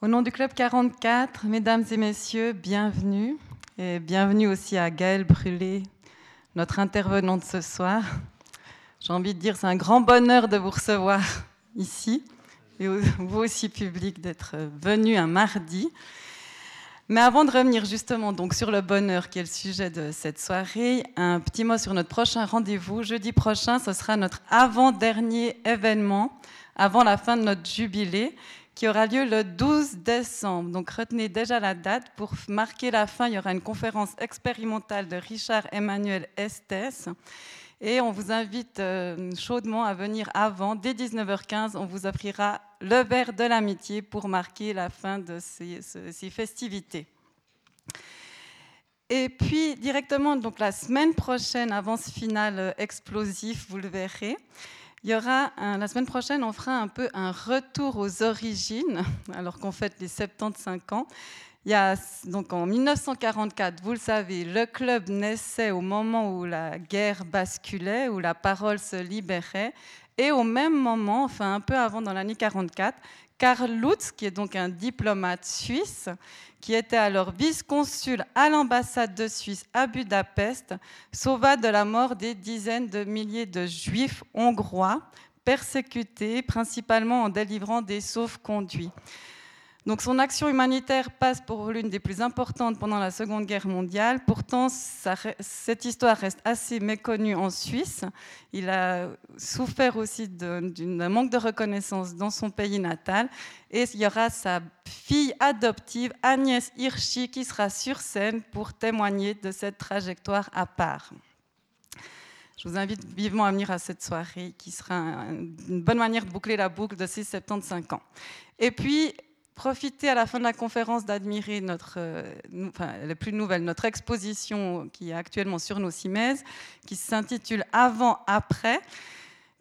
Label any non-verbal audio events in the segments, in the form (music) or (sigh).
Au nom du Club 44, mesdames et messieurs, bienvenue. Et bienvenue aussi à Gaëlle Brûlé, notre intervenante ce soir. J'ai envie de dire, c'est un grand bonheur de vous recevoir ici, et vous aussi, public, d'être venu un mardi. Mais avant de revenir justement donc sur le bonheur qui est le sujet de cette soirée, un petit mot sur notre prochain rendez-vous. Jeudi prochain, ce sera notre avant-dernier événement avant la fin de notre jubilé qui aura lieu le 12 décembre. Donc retenez déjà la date. Pour marquer la fin, il y aura une conférence expérimentale de Richard Emmanuel Estes. Et on vous invite euh, chaudement à venir avant, dès 19h15, on vous offrira le verre de l'amitié pour marquer la fin de ces, festivités. Et puis directement, donc la semaine prochaine, avance finale euh, explosif, vous le verrez. Il y aura, la semaine prochaine, on fera un peu un retour aux origines, (laughs) alors qu'on fête les 75 ans. Il y a, donc en 1944, vous le savez, le club naissait au moment où la guerre basculait, où la parole se libérait. Et au même moment, enfin un peu avant, dans l'année 44, Karl Lutz, qui est donc un diplomate suisse, qui était alors vice-consul à l'ambassade de Suisse à Budapest, sauva de la mort des dizaines de milliers de juifs hongrois persécutés, principalement en délivrant des sauf-conduits. Donc son action humanitaire passe pour l'une des plus importantes pendant la Seconde Guerre mondiale. Pourtant, cette histoire reste assez méconnue en Suisse. Il a souffert aussi d'un manque de reconnaissance dans son pays natal. Et il y aura sa fille adoptive, Agnès Hirschi, qui sera sur scène pour témoigner de cette trajectoire à part. Je vous invite vivement à venir à cette soirée qui sera une bonne manière de boucler la boucle de ces 75 ans. Et puis, profiter à la fin de la conférence d'admirer notre, euh, enfin, la plus nouvelle, notre exposition qui est actuellement sur nos CIMES, qui s'intitule Avant-après,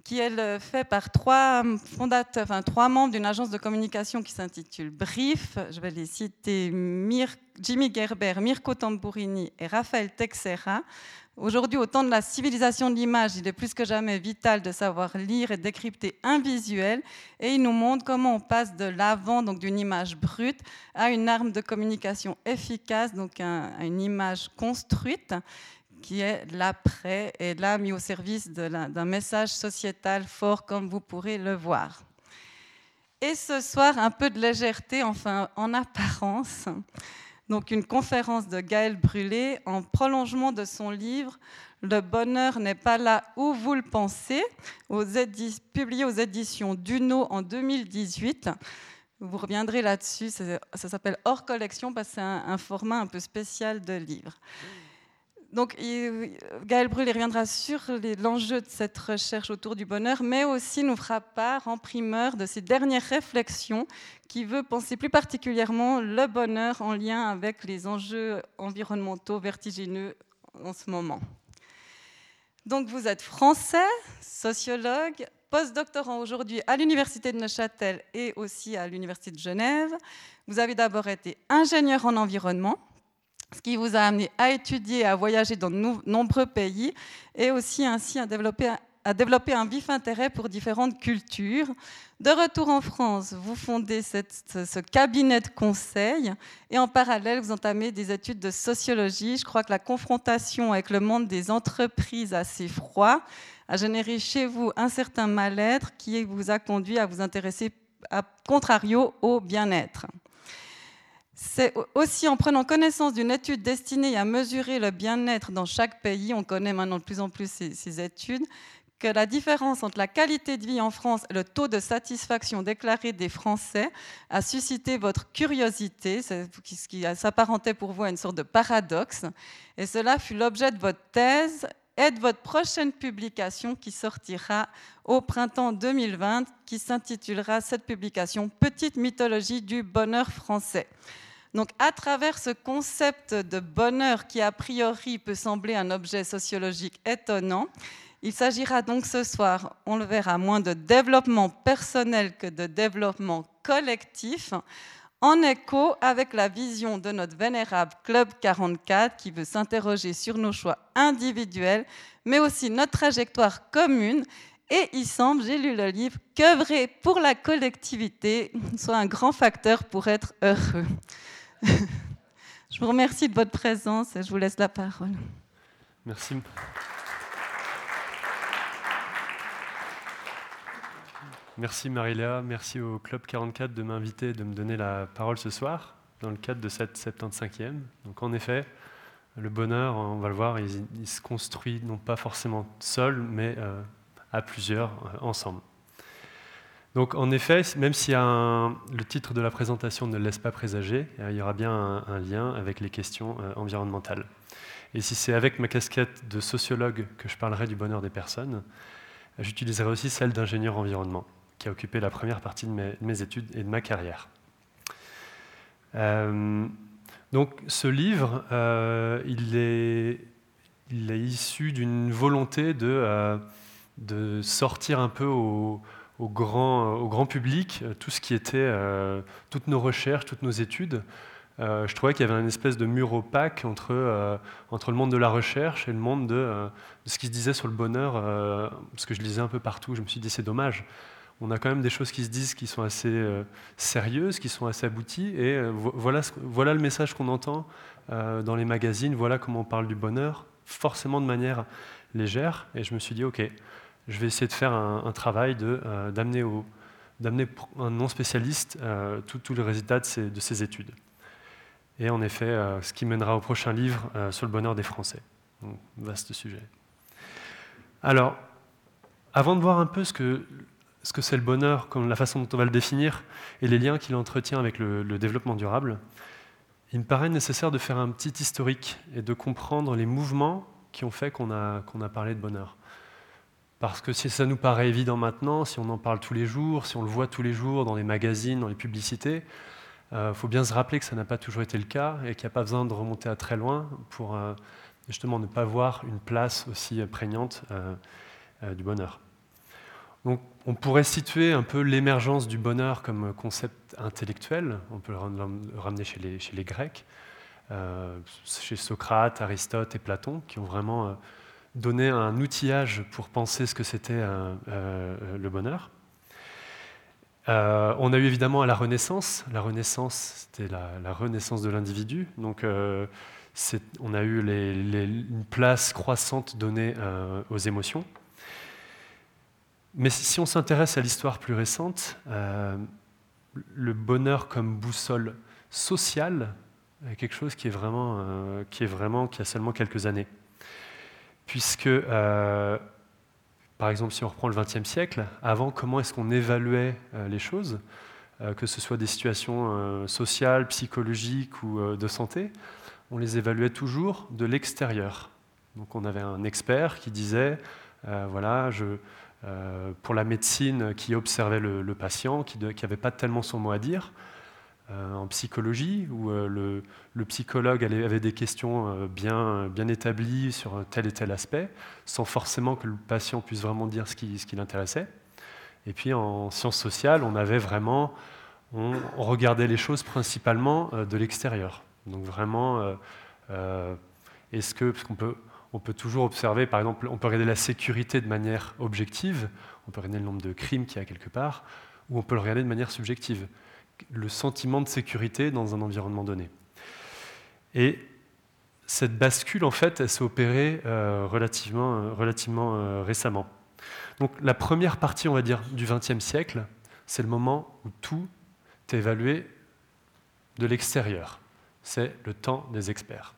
qui est faite par trois fondateurs, enfin, trois membres d'une agence de communication qui s'intitule Brief. Je vais les citer Jimmy Gerber, Mirko Tamburini et Raphaël Texera. Aujourd'hui, au temps de la civilisation de l'image, il est plus que jamais vital de savoir lire et décrypter un visuel. Et il nous montre comment on passe de l'avant, donc d'une image brute, à une arme de communication efficace, donc à une image construite, qui est l'après, et là mis au service d'un message sociétal fort, comme vous pourrez le voir. Et ce soir, un peu de légèreté, enfin en apparence donc une conférence de Gaël Brûlé en prolongement de son livre Le bonheur n'est pas là où vous le pensez, publié aux éditions Duno en 2018. Vous reviendrez là-dessus, ça, s'appelle Hors collection parce que c'est un, format un peu spécial de livre. Donc, Gaël Brûlé reviendra sur l'enjeu de cette recherche autour du bonheur, mais aussi nous fera part en primeur de ses dernières réflexions qui veut penser plus particulièrement le bonheur en lien avec les enjeux environnementaux vertigineux en ce moment. Donc, vous êtes français, sociologue, postdoctorant aujourd'hui à l'Université de Neuchâtel et aussi à l'Université de Genève. Vous avez d'abord été ingénieur en environnement ce qui vous a amené à étudier, à voyager dans de nombreux pays et aussi ainsi à développer, un vif intérêt pour différentes cultures. De retour en France, vous fondez ce cabinet de conseil et en parallèle, vous entamez des études de sociologie. Je crois que la confrontation avec le monde des entreprises assez froid a généré chez vous un certain mal-être qui vous a conduit à vous intéresser, à contrario, au bien-être. C'est aussi en prenant connaissance d'une étude destinée à mesurer le bien-être dans chaque pays, on connaît maintenant de plus en plus ces, études, que la différence entre la qualité de vie en France et le taux de satisfaction déclaré des Français a suscité votre curiosité, ce qui s'apparentait pour vous à une sorte de paradoxe. Et cela fut l'objet de votre thèse et de votre prochaine publication qui sortira au printemps 2020, qui s'intitulera cette publication Petite mythologie du bonheur français. Donc à travers ce concept de bonheur qui a priori peut sembler un objet sociologique étonnant, il s'agira donc ce soir, on le verra, moins de développement personnel que de développement collectif, en écho avec la vision de notre vénérable Club 44 qui veut s'interroger sur nos choix individuels, mais aussi notre trajectoire commune Et il semble, j'ai lu le livre, qu'œuvrer pour la collectivité soit un grand facteur pour être heureux. (laughs) je vous remercie de votre présence et je vous laisse la parole. Merci. Merci Mariléa, merci au Club 44 de m'inviter de me donner la parole ce soir dans le cadre de cette 75e. Donc en effet, le bonheur, on va le voir, il, se construit non pas forcément seul, mais euh, à plusieurs euh, ensemble. Donc en effet, même si le titre de la présentation ne laisse pas présager, il y aura bien un, lien avec les questions euh, environnementales. Et si c'est avec ma casquette de sociologue que je parlerai du bonheur des personnes, j'utiliserai aussi celle d'ingénieur environnement qui a occupé la première partie de mes, études et de ma carrière. Euh, donc ce livre, euh, il, est, issu d'une volonté euh, de, sortir un peu au, grand, au, grand, public tout ce qui était, toutes nos recherches, toutes nos études. je trouvais qu'il y avait une espèce de mur opaque entre, entre le monde de la recherche et le monde de, ce qui se disait sur le bonheur, parce que je lisais un peu partout, je me suis dit c'est dommage on a quand même des choses qui se disent qui sont assez euh, sérieuses, qui sont assez abouties. Et euh, voilà, voilà, le message qu'on entend euh, dans les magazines, voilà comment on parle du bonheur, forcément de manière légère. Et je me suis dit, OK, je vais essayer de faire un, travail d'amener d'amener un non spécialiste tous les résultats de ces, études. Et en effet, ce qui mènera au prochain livre sur le bonheur des Français. vaste sujet. Alors, avant de voir un peu ce que ce que c'est le bonheur, comme la façon dont on va le définir, et les liens qu'il entretient avec le, développement durable, il me paraît nécessaire de faire un petit historique et de comprendre les mouvements qui ont fait qu'on a, qu'on a parlé de bonheur. Parce que si ça nous paraît évident maintenant, si on en parle tous les jours, si on le voit tous les jours dans les magazines, dans les publicités, il euh, faut bien se rappeler que ça n'a pas toujours été le cas et qu'il n'y a pas besoin de remonter à très loin pour euh, justement ne pas voir une place aussi prégnante euh, du bonheur. Donc, on pourrait situer un peu l'émergence du bonheur comme concept intellectuel, on peut le ramener chez les, Grecs, chez Socrate, Aristote et Platon, qui ont vraiment euh, donné un outillage pour penser ce que c'était euh, le bonheur. on a eu évidemment à la Renaissance, la Renaissance c'était la, renaissance de l'individu, donc on a eu une place croissante donnée aux émotions. Mais si on s'intéresse à l'histoire plus récente, euh, le bonheur comme boussole sociale est quelque chose qui est vraiment, euh, qui est vraiment, qui a seulement quelques années. Puisque, euh, par exemple, si on reprend le XXe siècle, avant, comment est-ce qu'on évaluait les choses, que ce soit des situations sociales, psychologiques ou de santé, on les évaluait toujours de l'extérieur. Donc on avait un expert qui disait, voilà, euh, pour la médecine qui observait le, patient, qui n'avait pas tellement son mot à dire. Euh, en psychologie, où euh, le, psychologue avait des questions bien, bien établies sur tel et tel aspect, sans forcément que le patient puisse vraiment dire ce qui, l'intéressait. Et puis en sciences sociales, on avait vraiment, on, regardait les choses principalement de l'extérieur. Donc vraiment, est-ce que, parce qu'on on peut toujours observer, par exemple, on peut regarder la sécurité de manière objective, on peut regarder le nombre de crimes qu'il y a quelque part, ou on peut le regarder de manière subjective, le sentiment de sécurité dans un environnement donné. Et cette bascule, en fait, elle s'est opérée euh, relativement, euh, euh, récemment. Donc la première partie, on va dire, du XXe siècle, c'est le moment où tout est évalué de l'extérieur. C'est le temps des experts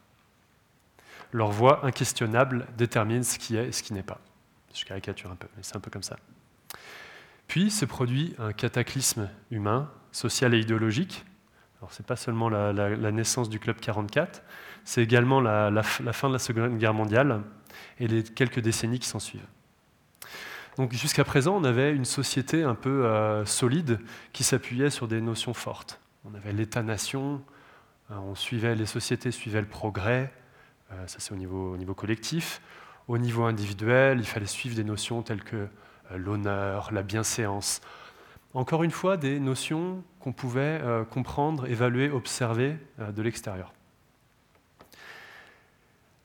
leur voix inquestionnable détermine ce qui est et ce qui n'est pas. Je caricature un peu, mais c'est un peu comme ça. Puis se produit un cataclysme humain, social et idéologique. Alors c'est pas seulement la, naissance du Club 44, c'est également la, fin de la Seconde Guerre mondiale et les quelques décennies qui s'en suivent. Donc jusqu'à présent, on avait une société un peu euh, solide qui s'appuyait sur des notions fortes. On avait l'État-nation, euh, on suivait les sociétés suivaient le progrès, euh, ça c'est au niveau, collectif. Au niveau individuel, il fallait suivre des notions telles que l'honneur, la bienséance. Encore une fois, des notions qu'on pouvait euh, comprendre, évaluer, observer de l'extérieur.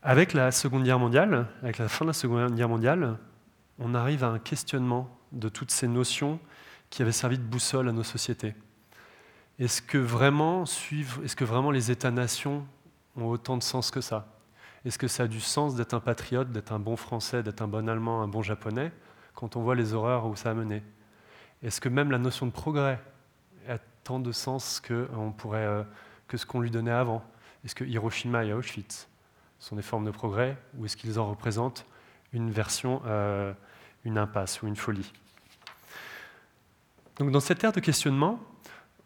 Avec la Seconde Guerre mondiale, avec la fin de la Seconde Guerre mondiale, on arrive à un questionnement de toutes ces notions qui avaient servi de boussole à nos sociétés. Est-ce que vraiment est-ce que vraiment les États-nations ont autant de sens que ça? Est-ce que ça a du sens d'être un patriote, d'être un bon Français, d'être un bon Allemand, un bon Japonais, quand on voit les horreurs où ça a mené? Est-ce que même la notion de progrès a tant de sens que, euh, que ce qu'on lui donnait avant? Est-ce que Hiroshima et Auschwitz sont des formes de progrès ou est-ce qu'ils en représentent une version, euh, une impasse ou une folie? Donc dans cette ère de questionnement,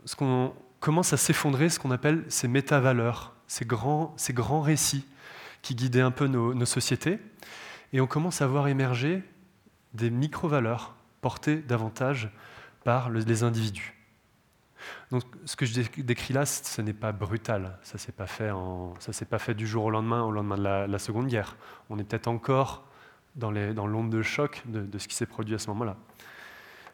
ce qu'on commence à s'effondrer, ce qu'on appelle ces méta-valeurs, ces grands, ces grands récits qui guidaient un peu nos, sociétés, et on commence à voir émerger des micro-valeurs portées davantage par les individus. Donc, ce que je décris là, ce n'est pas brutal. Ça ne s'est pas, fait pas fait du jour au lendemain, au lendemain de la, Seconde Guerre. On est peut-être encore dans l'onde de choc de, ce qui s'est produit à ce moment-là.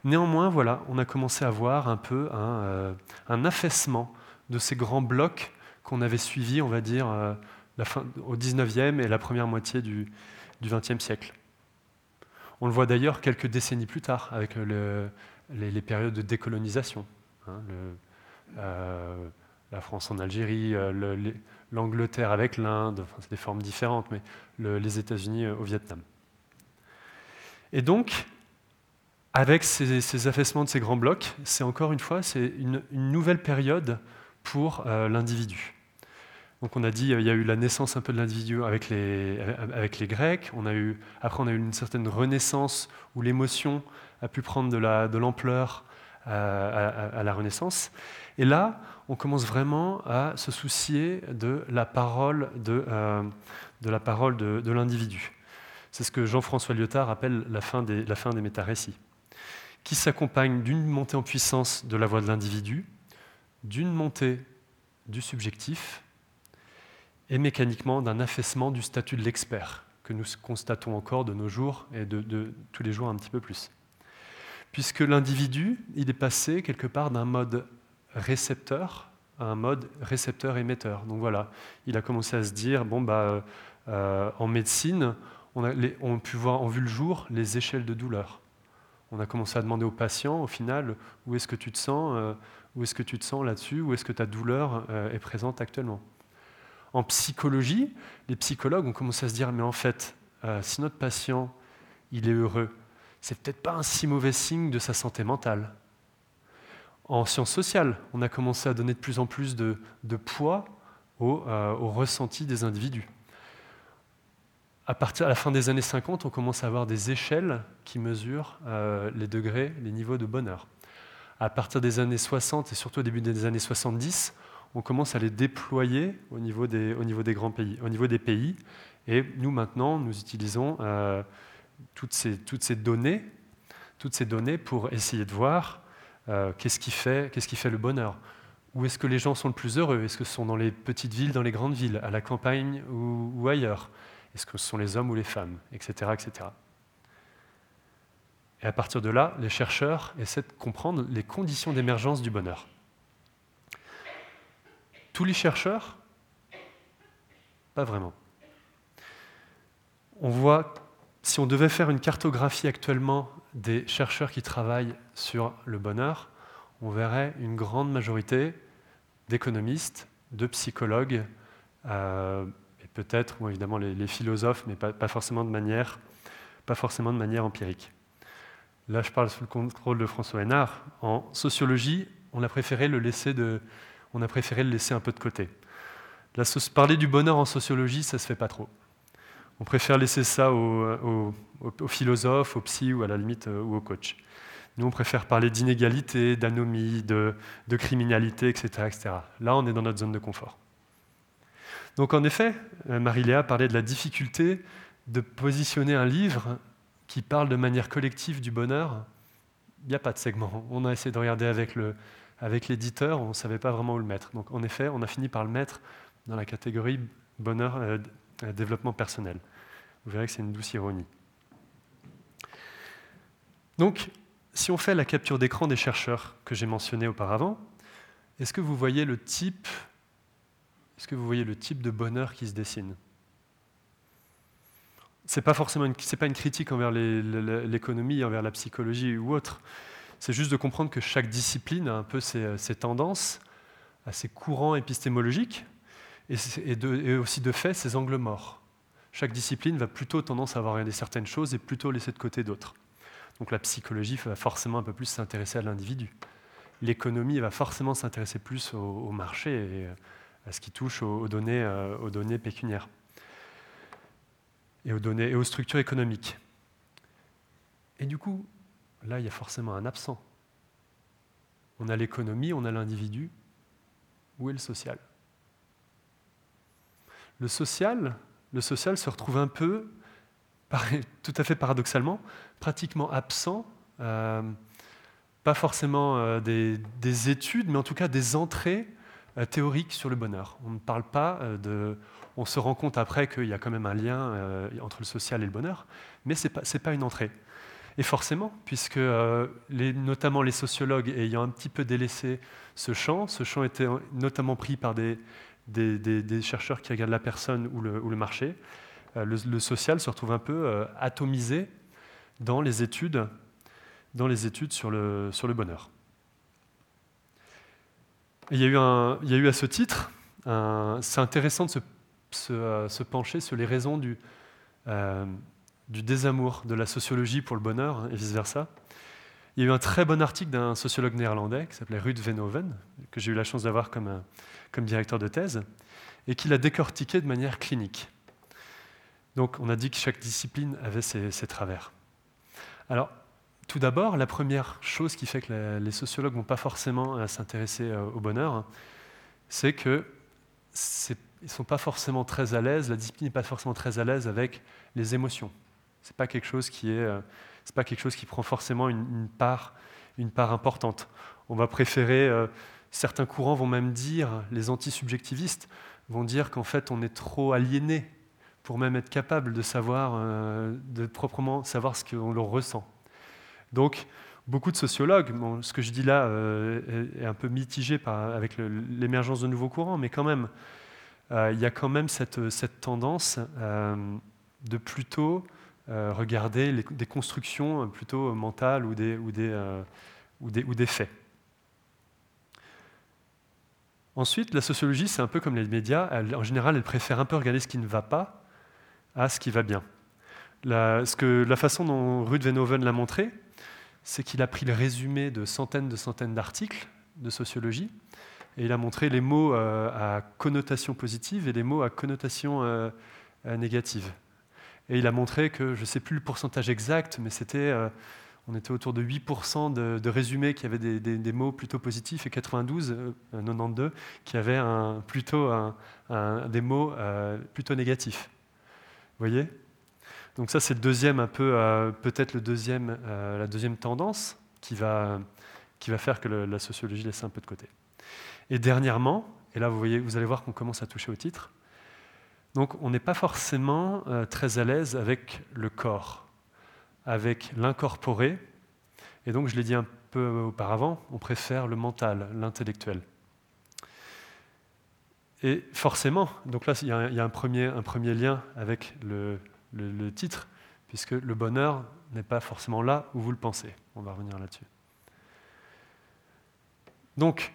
Néanmoins, voilà, on a commencé à voir un peu un, euh, affaissement de ces grands blocs qu'on avait suivis, on va dire, euh, au 19e et la première moitié du, du 20e siècle. On le voit d'ailleurs quelques décennies plus tard, avec les, périodes de décolonisation. Hein, euh, la France en Algérie, l'Angleterre avec l'Inde, enfin, c'est des formes différentes, mais les États-Unis au Vietnam. Et donc, avec ces, affaissements de ces grands blocs, c'est encore une fois une, nouvelle période pour euh, l'individu. Donc on a dit, il y a eu la naissance un peu de l'individu avec les, avec les Grecs, on a eu, après on a eu une certaine renaissance où l'émotion a pu prendre de l'ampleur euh, à, la Renaissance. Et là, on commence vraiment à se soucier de la parole de, euh, l'individu. C'est ce que Jean-François Lyotard appelle la fin des, la fin des métarécits qui s'accompagne d'une montée en puissance de la voix de l'individu, d'une montée du subjectif et mécaniquement d'un affaissement du statut de l'expert que nous constatons encore de nos jours et de, tous les jours un petit peu plus. Puisque l'individu, il est passé quelque part d'un mode récepteur à un mode récepteur-émetteur. Donc voilà, il a commencé à se dire, bon, bah, euh, en médecine, on a, on a pu voir en vue le jour les échelles de douleur on a commencé à demander aux patients, au final, où est-ce que tu te sens, euh, où est-ce que tu te sens là-dessus, où est-ce que ta douleur euh, est présente actuellement. En psychologie, les psychologues ont commencé à se dire, mais en fait, euh, si notre patient, il est heureux, c'est peut-être pas un si mauvais signe de sa santé mentale. En sciences sociales, on a commencé à donner de plus en plus de, poids au, au ressenti des individus à partir à la fin des années 50, on commence à avoir des échelles qui mesurent euh, les degrés, les niveaux de bonheur. À partir des années 60 et surtout au début des années 70, on commence à les déployer au niveau des, grands pays, au niveau des pays. Et nous maintenant, nous utilisons euh, toutes, ces, données, toutes ces données pour essayer de voir euh, qu'est-ce qui, fait, le bonheur. Où est-ce que les gens sont le plus heureux? Est-ce que ce sont dans les petites villes, dans les grandes villes, à la campagne ou, ou ailleurs? Est-ce que ce sont les hommes ou les femmes? Etc. etc. Et à partir de là, les chercheurs essaient de comprendre les conditions d'émergence du bonheur. Tous les chercheurs? Pas vraiment. On voit, si on devait faire une cartographie actuellement des chercheurs qui travaillent sur le bonheur, on verrait une grande majorité d'économistes, de psychologues, euh, peut-être, ou évidemment les, philosophes, mais pas, forcément de manière, pas forcément de manière empirique. Là, je parle sous le contrôle de François Hénard. En sociologie, on a préféré le laisser, de, on a préféré le laisser un peu de côté. parler du bonheur en sociologie, ça ne se fait pas trop. On préfère laisser ça aux, philosophes, aux psy ou à la limite euh, ou aux coachs. Nous, on préfère parler d'inégalité, d'anomie, de, criminalité, etc., etc. Là, on est dans notre zone de confort. Donc en effet, euh, Marie-Léa parlait de la difficulté de positionner un livre qui parle de manière collective du bonheur. Il n'y a pas de segment. On a essayé de regarder avec, l'éditeur, on ne savait pas vraiment où le mettre. Donc en effet, on a fini par le mettre dans la catégorie bonheur, euh, euh, développement personnel. Vous verrez que c'est une douce ironie. Donc, si on fait la capture d'écran des chercheurs que j'ai mentionnés auparavant, est-ce que vous voyez le type est-ce que vous voyez le type de bonheur qui se dessine? C'est pas forcément c'est pas une critique envers l'économie, envers la psychologie ou autre. C'est juste de comprendre que chaque discipline a un peu ses, tendances, a ses courants épistémologiques et, aussi de fait ses angles morts. Chaque discipline va plutôt tendance à avoir regardé certaines choses et plutôt laisser de côté d'autres. Donc la psychologie va forcément un peu plus s'intéresser à l'individu. L'économie va forcément s'intéresser plus au, marché et à ce qui touche aux, données, euh, aux données pécuniaires et aux données et aux structures économiques. Et du coup, là, il y a forcément un absent. On a l'économie, on a l'individu. Où est le social? Le social, le social se retrouve un peu, (laughs) tout à fait paradoxalement, pratiquement absent, euh, pas forcément euh, des, études, mais en tout cas des entrées euh, théoriques sur le bonheur. On ne parle pas de, on se rend compte après qu'il y a quand même un lien entre le social et le bonheur, mais ce n'est pas, une entrée. Et forcément, puisque euh, notamment les sociologues ayant un petit peu délaissé ce champ, ce champ était notamment pris par des, des, chercheurs qui regardent la personne ou le, ou le marché, euh, le, social se retrouve un peu atomisé dans les études, dans les études sur, le, sur le bonheur. il, y a eu un, il y a eu à ce titre, c'est intéressant de se euh, se, pencher sur les raisons du, euh, du désamour de la sociologie pour le bonheur hein, et vice-versa. Il y a eu un très bon article d'un sociologue néerlandais qui s'appelait Ruud Venhoven, que j'ai eu la chance d'avoir comme, euh, comme directeur de thèse, et qui l'a décortiqué de manière clinique. Donc on a dit que chaque discipline avait ses, travers. Alors, tout d'abord, la première chose qui fait que les sociologues ne vont pas forcément s'intéresser au bonheur, c'est que ne sont pas forcément très à l'aise, la discipline n'est pas forcément très à l'aise avec les émotions. Ce n'est pas, quelque chose qui est, euh, pas quelque chose qui prend forcément une, part, une part importante. On va préférer, euh, certains courants vont même dire, les anti-subjectivistes vont dire qu'en fait on est trop aliéné pour même être capable de savoir, euh, de proprement savoir ce qu'on ressent. Donc, beaucoup de sociologues, ce que je dis là est, un peu mitigé avec l'émergence de nouveaux courants, mais quand même, il y a quand même cette, tendance euh, de plutôt euh, regarder des constructions plutôt mentales ou des, ou des, faits. Ensuite, la sociologie, c'est un peu comme les médias. en général, elle préfère un peu regarder ce qui ne va pas à ce qui va bien. La, ce que, la façon dont Ruud Venhoven l'a montré, c'est qu'il a pris le résumé de centaines de centaines d'articles de sociologie et il a montré les mots euh, à connotation positive et les mots à connotation euh, euh, négative. Et il a montré que, je ne sais plus le pourcentage exact, mais c'était, on était autour de 8% de, résumés qui avaient des, mots plutôt positifs et 92, 92 qui avaient plutôt des mots plutôt négatifs. Vous voyez? Donc ça, c'est le deuxième, un peu, peut-être le deuxième, la deuxième tendance qui va, qui va faire que la sociologie laisse un peu de côté. Et dernièrement, et là vous, voyez, vous allez voir qu'on commence à toucher au titre, donc on n'est pas forcément euh, très à l'aise avec le corps, avec l'incorporé, et donc je l'ai dit un peu auparavant, on préfère le mental, l'intellectuel. Et forcément, donc là il y a, un, premier, lien avec le, le titre, puisque le bonheur n'est pas forcément là où vous le pensez. On va revenir là-dessus. Donc,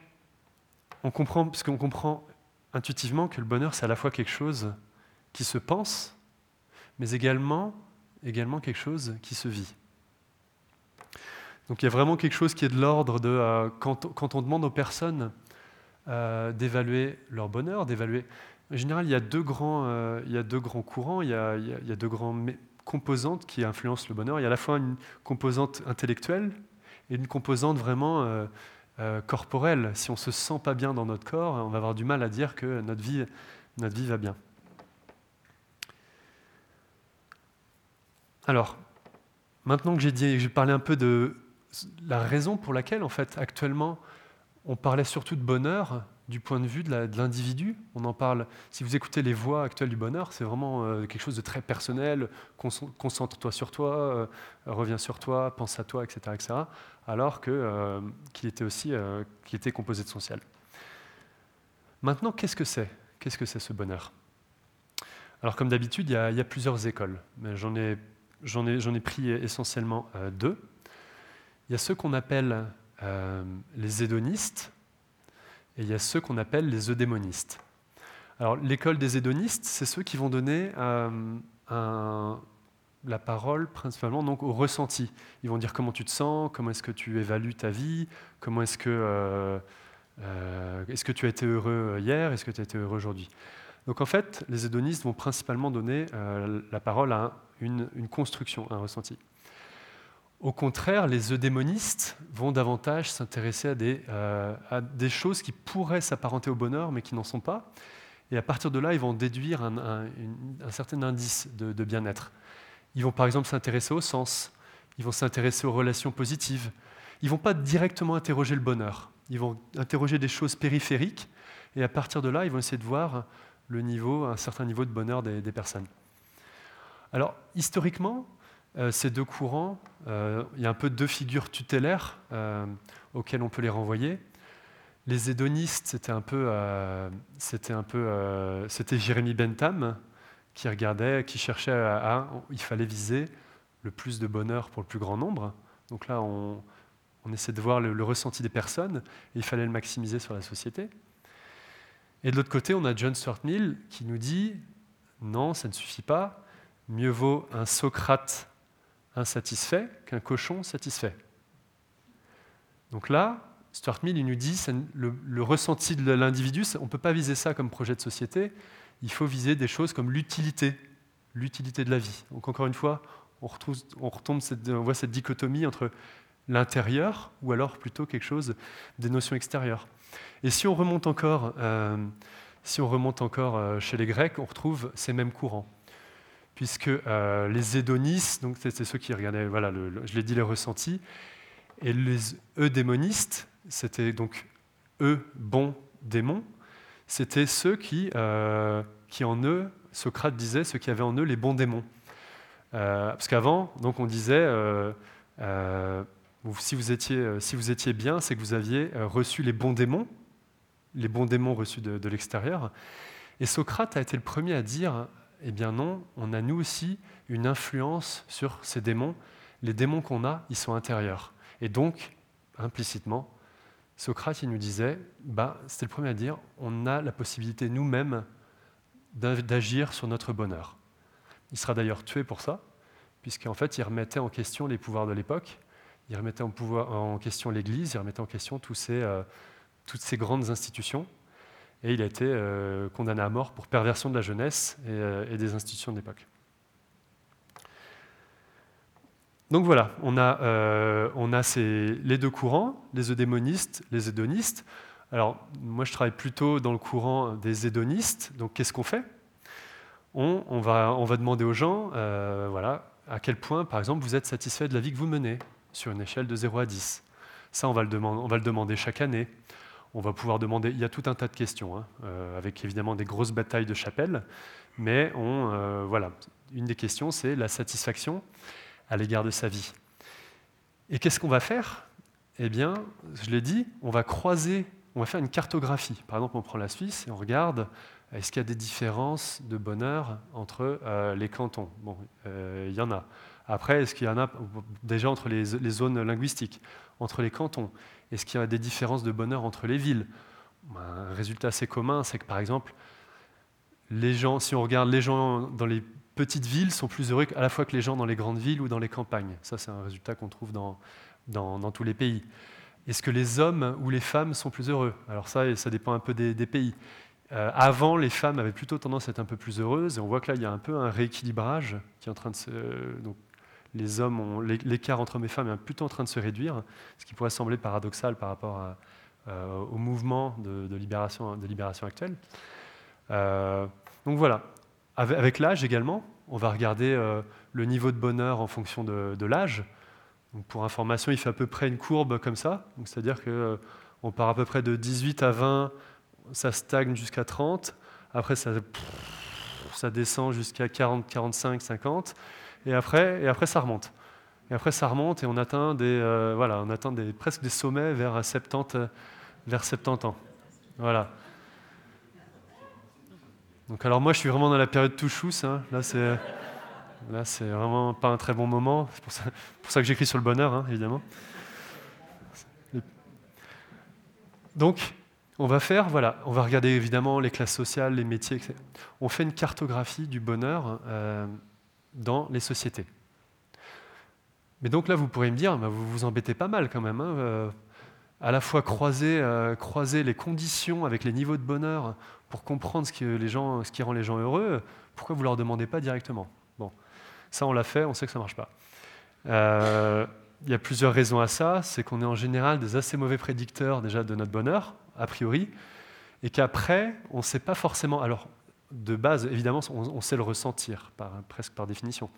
on comprend, parce qu'on comprend intuitivement que le bonheur, c'est à la fois quelque chose qui se pense, mais également, également quelque chose qui se vit. Donc il y a vraiment quelque chose qui est de l'ordre de euh, quand, on demande aux personnes euh, d'évaluer leur bonheur, d'évaluer. En général, il y a deux grands, euh, il y a deux grands courants, il y a, deux grandes composantes qui influencent le bonheur. Il y a à la fois une composante intellectuelle et une composante vraiment euh, corporel. Si on ne se sent pas bien dans notre corps, on va avoir du mal à dire que notre vie, notre vie va bien. Alors, maintenant que j'ai dit, j'ai parlé un peu de la raison pour laquelle, en fait, actuellement, on parlait surtout de bonheur du point de vue de l'individu. On en parle. Si vous écoutez les voix actuelles du bonheur, c'est vraiment euh, quelque chose de très personnel. Concentre-toi sur toi, euh, reviens sur toi, pense à toi, etc., etc alors euh, qu'il était aussi euh, était composé de social. Maintenant, qu'est-ce que c'est? Qu'est-ce que c'est ce bonheur? Alors comme d'habitude, il, y, a plusieurs écoles, mais j'en ai, ai, pris essentiellement deux. Il y a ceux qu'on appelle les hédonistes et il y a ceux qu'on appelle les eudémonistes. Alors l'école des hédonistes, c'est ceux qui vont donner un, la parole principalement donc au ressenti. Ils vont dire comment tu te sens, comment est-ce que tu évalues ta vie, comment est-ce que, euh, euh, est-ce que tu as été heureux hier, est-ce que tu as été heureux aujourd'hui. Donc en fait, les hédonistes vont principalement donner euh, la parole à une, construction, un ressenti. Au contraire, les eudémonistes vont davantage s'intéresser des, à des choses qui pourraient s'apparenter au bonheur, mais qui n'en sont pas. Et à partir de là, ils vont déduire un, certain indice de bien-être. Ils vont par exemple s'intéresser au sens, ils vont s'intéresser aux relations positives. Ils ne vont pas directement interroger le bonheur. Ils vont interroger des choses périphériques et à partir de là, ils vont essayer de voir le niveau, un certain niveau de bonheur des, personnes. Alors, historiquement, euh, ces deux courants, euh, il y a un peu deux figures tutélaires euh, auxquelles on peut les renvoyer. Les hédonistes, c'était un peu, c'était Jérémy Bentham, qui regardait, qui cherchait à, il fallait viser le plus de bonheur pour le plus grand nombre. Donc là, on, essaie de voir le, ressenti des personnes, et il fallait le maximiser sur la société. Et de l'autre côté, on a John Stuart Mill qui nous dit, non, ça ne suffit pas, mieux vaut un Socrate insatisfait qu'un cochon satisfait. Donc là, Stuart Mill il nous dit, le, ressenti de l'individu, on ne peut pas viser ça comme projet de société, il faut viser des choses comme l'utilité, l'utilité de la vie. Donc encore une fois, on, retrouve, on voit cette dichotomie entre l'intérieur ou alors plutôt quelque chose des notions extérieures. Et si on remonte encore, euh, si on remonte encore euh, chez les Grecs, on retrouve ces mêmes courants. Puisque euh, les hédonistes, donc c'est ceux qui regardaient, voilà, je l'ai dit, les ressentis, et les eudémonistes, c'était donc eux, bons démons, c'était ceux qui, qui en eux, Socrate disait, ceux qui avaient en eux les bons démons. Parce qu'avant, donc on disait, euh, si, vous étiez, bien, c'est que vous aviez reçu les bons démons, les bons démons reçus de, de l'extérieur. Et Socrate a été le premier à dire, eh bien non, on a nous aussi une influence sur ces démons. Les démons qu'on a, ils sont intérieurs. Et donc, implicitement, Socrate, il nous disait, bah, c'était le premier à dire, on a la possibilité nous-mêmes d'agir sur notre bonheur. Il sera d'ailleurs tué pour ça, puisqu'en fait, il remettait en question les pouvoirs de l'époque, il remettait en, question l'Église, il remettait en question euh, toutes ces grandes institutions, et il a été euh, condamné à mort pour perversion de la jeunesse et, euh, des institutions de l'époque. Donc voilà, on a, les deux courants, les eudémonistes, les hédonistes. Alors moi je travaille plutôt dans le courant des hédonistes, donc qu'est-ce qu'on fait? On, va, demander aux gens à quel point, par exemple, vous êtes satisfait de la vie que vous menez sur une échelle de 0 à 10. Ça, on va le, demander, chaque année. On va pouvoir demander, il y a tout un tas de questions, hein, euh, avec évidemment des grosses batailles de chapelle, mais on, voilà, une des questions, c'est la satisfaction à l'égard de sa vie. Et qu'est-ce qu'on va faire? Eh bien, je l'ai dit, on va croiser, on va faire une cartographie. Par exemple, on prend la Suisse et on regarde est-ce qu'il y a des différences de bonheur entre euh, les cantons? Bon, euh, il y en a. Après, est-ce qu'il y en a déjà entre les, zones linguistiques, entre les cantons? Est-ce qu'il y a des différences de bonheur entre les villes? Un résultat assez commun, c'est que par exemple, si on regarde les gens dans les petites villes sont plus heureux à la fois que les gens dans les grandes villes ou dans les campagnes. Ça, c'est un résultat qu'on trouve dans, tous les pays. Est-ce que les hommes ou les femmes sont plus heureux? Alors ça, ça dépend un peu des, pays. Euh, avant, les femmes avaient plutôt tendance à être un peu plus heureuses, et on voit que là, il y a un peu un rééquilibrage qui est en train de se... Donc, les hommes ont l'écart entre hommes et femmes est plutôt en train de se réduire, ce qui pourrait sembler paradoxal par rapport euh, au mouvement de, libération, de libération actuel. Euh, donc voilà, avec l'âge également, on va regarder euh, le niveau de bonheur en fonction de, l'âge. Pour information, il fait à peu près une courbe comme ça. C'est-à-dire qu'on euh, part à peu près de 18 à 20, ça stagne jusqu'à 30. Après, ça descend jusqu'à 40, 45, 50. Et après, et après, ça remonte. Et après, ça remonte et on atteint, des, euh, voilà, on atteint des, presque des sommets vers 70, vers 70 ans. Voilà. Donc alors moi, je suis vraiment dans la période tout. Hein. Là, c'est là, c'est vraiment pas un très bon moment. C'est pour ça, pour ça que j'écris sur le bonheur, hein, évidemment. Donc, on va faire, voilà, on va regarder évidemment les classes sociales, les métiers, etc. On fait une cartographie du bonheur euh, dans les sociétés. Mais donc là, vous pourrez me dire, bah, vous vous embêtez pas mal quand même. Hein, euh, à la fois croiser, euh, croiser les conditions avec les niveaux de bonheur pour comprendre ce qui, rend les gens heureux, pourquoi vous ne leur demandez pas directement? Bon, ça on l'a fait, on sait que ça ne marche pas. Il y a plusieurs raisons à ça. C'est qu'on est en général des assez mauvais prédicteurs déjà de notre bonheur, a priori, et qu'après, on ne sait pas forcément. Alors, de base, évidemment, on, sait le ressentir, presque par définition.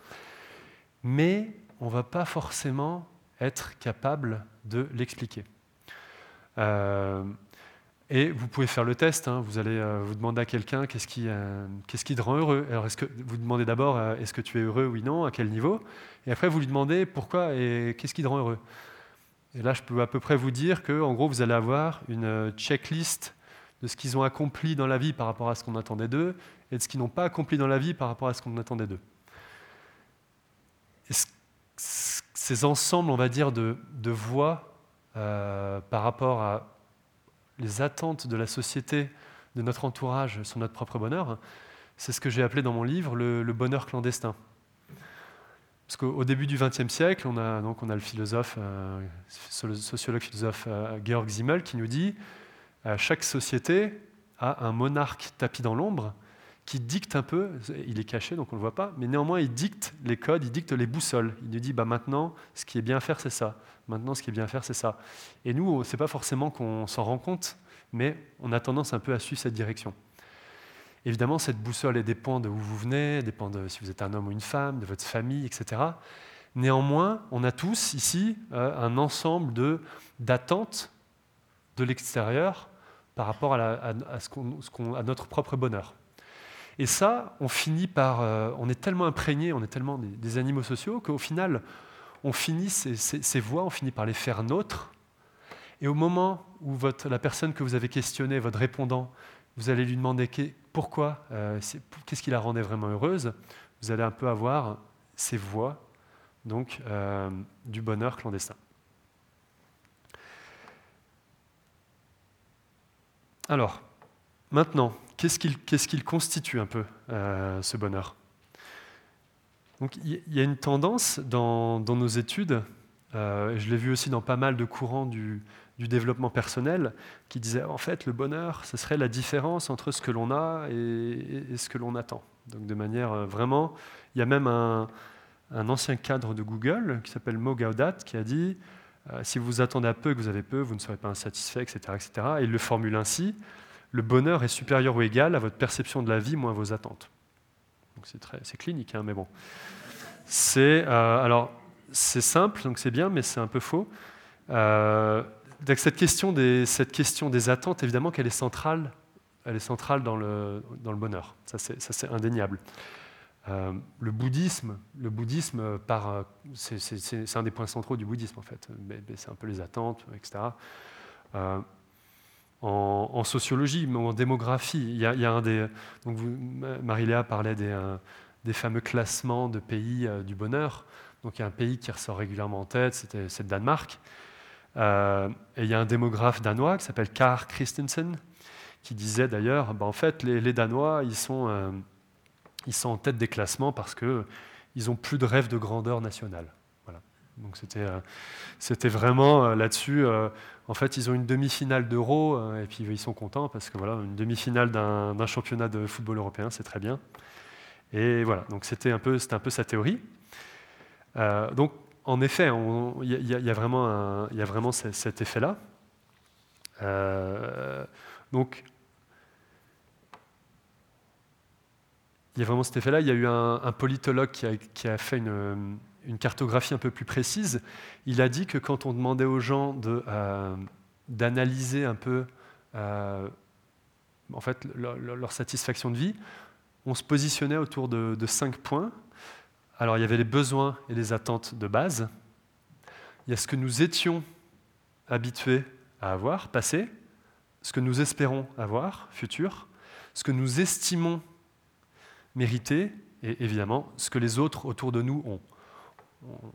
Mais on ne va pas forcément être capable de l'expliquer. Euh, et vous pouvez faire le test. Hein. Vous allez euh, vous demander à quelqu'un qu'est-ce qui, euh, qu'est-ce te rend heureux. Alors, est-ce que vous demandez d'abord est-ce que tu es heureux, oui, non, à quel niveau? Et après, vous lui demandez pourquoi et qu'est-ce qui te rend heureux. Et là, je peux à peu près vous dire que, en gros, vous allez avoir une checklist de ce qu'ils ont accompli dans la vie par rapport à ce qu'on attendait d'eux et de ce qu'ils n'ont pas accompli dans la vie par rapport à ce qu'on attendait d'eux. ces ensembles, on va dire, de, voix euh, par rapport à les attentes de la société, de notre entourage sur notre propre bonheur, c'est ce que j'ai appelé dans mon livre le bonheur clandestin. Parce qu'au début du XXe siècle, on a, donc on a le philosophe, euh, sociologue philosophe euh, Georg Simmel qui nous dit chaque société a un monarque tapis dans l'ombre qui dicte un peu, il est caché donc on ne le voit pas, mais néanmoins il dicte les codes, il dicte les boussoles. Il nous dit bah, maintenant ce qui est bien à faire c'est ça, maintenant ce qui est bien à faire c'est ça. Et nous, ce n'est pas forcément qu'on s'en rend compte, mais on a tendance un peu à suivre cette direction. Évidemment, cette boussole dépend de où vous venez, dépend de si vous êtes un homme ou une femme, de votre famille, etc. Néanmoins, on a tous ici euh, un ensemble d'attentes de, l'extérieur par rapport à, notre propre bonheur. Et ça, on finit par, euh, on est tellement imprégné, on est tellement des, animaux sociaux qu'au final, on finit ces, voix, on finit par les faire nôtres. Et au moment où la personne que vous avez questionnée, votre répondant, vous allez lui demander pourquoi, euh, qu'est-ce qui la rendait vraiment heureuse, vous allez un peu avoir ces voix donc, euh, du bonheur clandestin. Alors, maintenant, qu'est-ce qu'il constitue un peu euh, ce bonheur? Il y a une tendance dans, nos études, je l'ai vu aussi dans pas mal de courants du, développement personnel qui disait en fait le bonheur, ce serait la différence entre ce que l'on a et, ce que l'on attend. Donc de manière euh, vraiment, il y a même un, ancien cadre de Google qui s'appelle Mo Gaudat qui a dit euh, si vous attendez à peu que vous avez peu, vous ne serez pas insatisfait, etc., etc. Et il le formule ainsi le bonheur est supérieur ou égal à votre perception de la vie moins vos attentes. Donc c'est très, c'est clinique, hein, mais bon. C'est euh, alors c'est simple, donc c'est bien, mais c'est un peu faux cette question, des, cette question des attentes, évidemment qu'elle est centrale, elle est centrale dans le, dans le bonheur. Ça, c'est indéniable. Euh, le bouddhisme, le bouddhisme par, c'est un des points centraux du bouddhisme en fait. C'est un peu les attentes, etc. Euh, en, sociologie, mais en démographie, il y a, un des. Marie-Léa parlait des, euh, fameux classements de pays du bonheur. Donc il y a un pays qui ressort régulièrement en tête, c'est le Danemark. Euh, et il y a un démographe danois qui s'appelle Karl Christensen, qui disait d'ailleurs, bah, en fait, les, Danois, ils sont, euh, ils sont en tête des classements parce qu'ils n'ont plus de rêve de grandeur nationale. Voilà. Donc c'était, euh, vraiment là-dessus. en fait, ils ont une demi-finale d'Euro et puis ils sont contents parce que voilà, une demi-finale d'un, championnat de football européen, c'est très bien. Et voilà, donc c'était un peu, un peu sa théorie. donc en effet, il y, a vraiment, cet effet-là. Euh, donc, il y a vraiment cet effet-là. Il y a eu un, politologue qui a, fait une, cartographie un peu plus précise. Il a dit que quand on demandait aux gens euh, d'analyser un peu euh, en fait, leur, satisfaction de vie, on se positionnait autour de cinq points. Alors il y avait les besoins et les attentes de base. Il y a ce que nous étions habitués à avoir, passé, ce que nous espérons avoir, futur, ce que nous estimons mérité et évidemment ce que les autres autour de nous ont.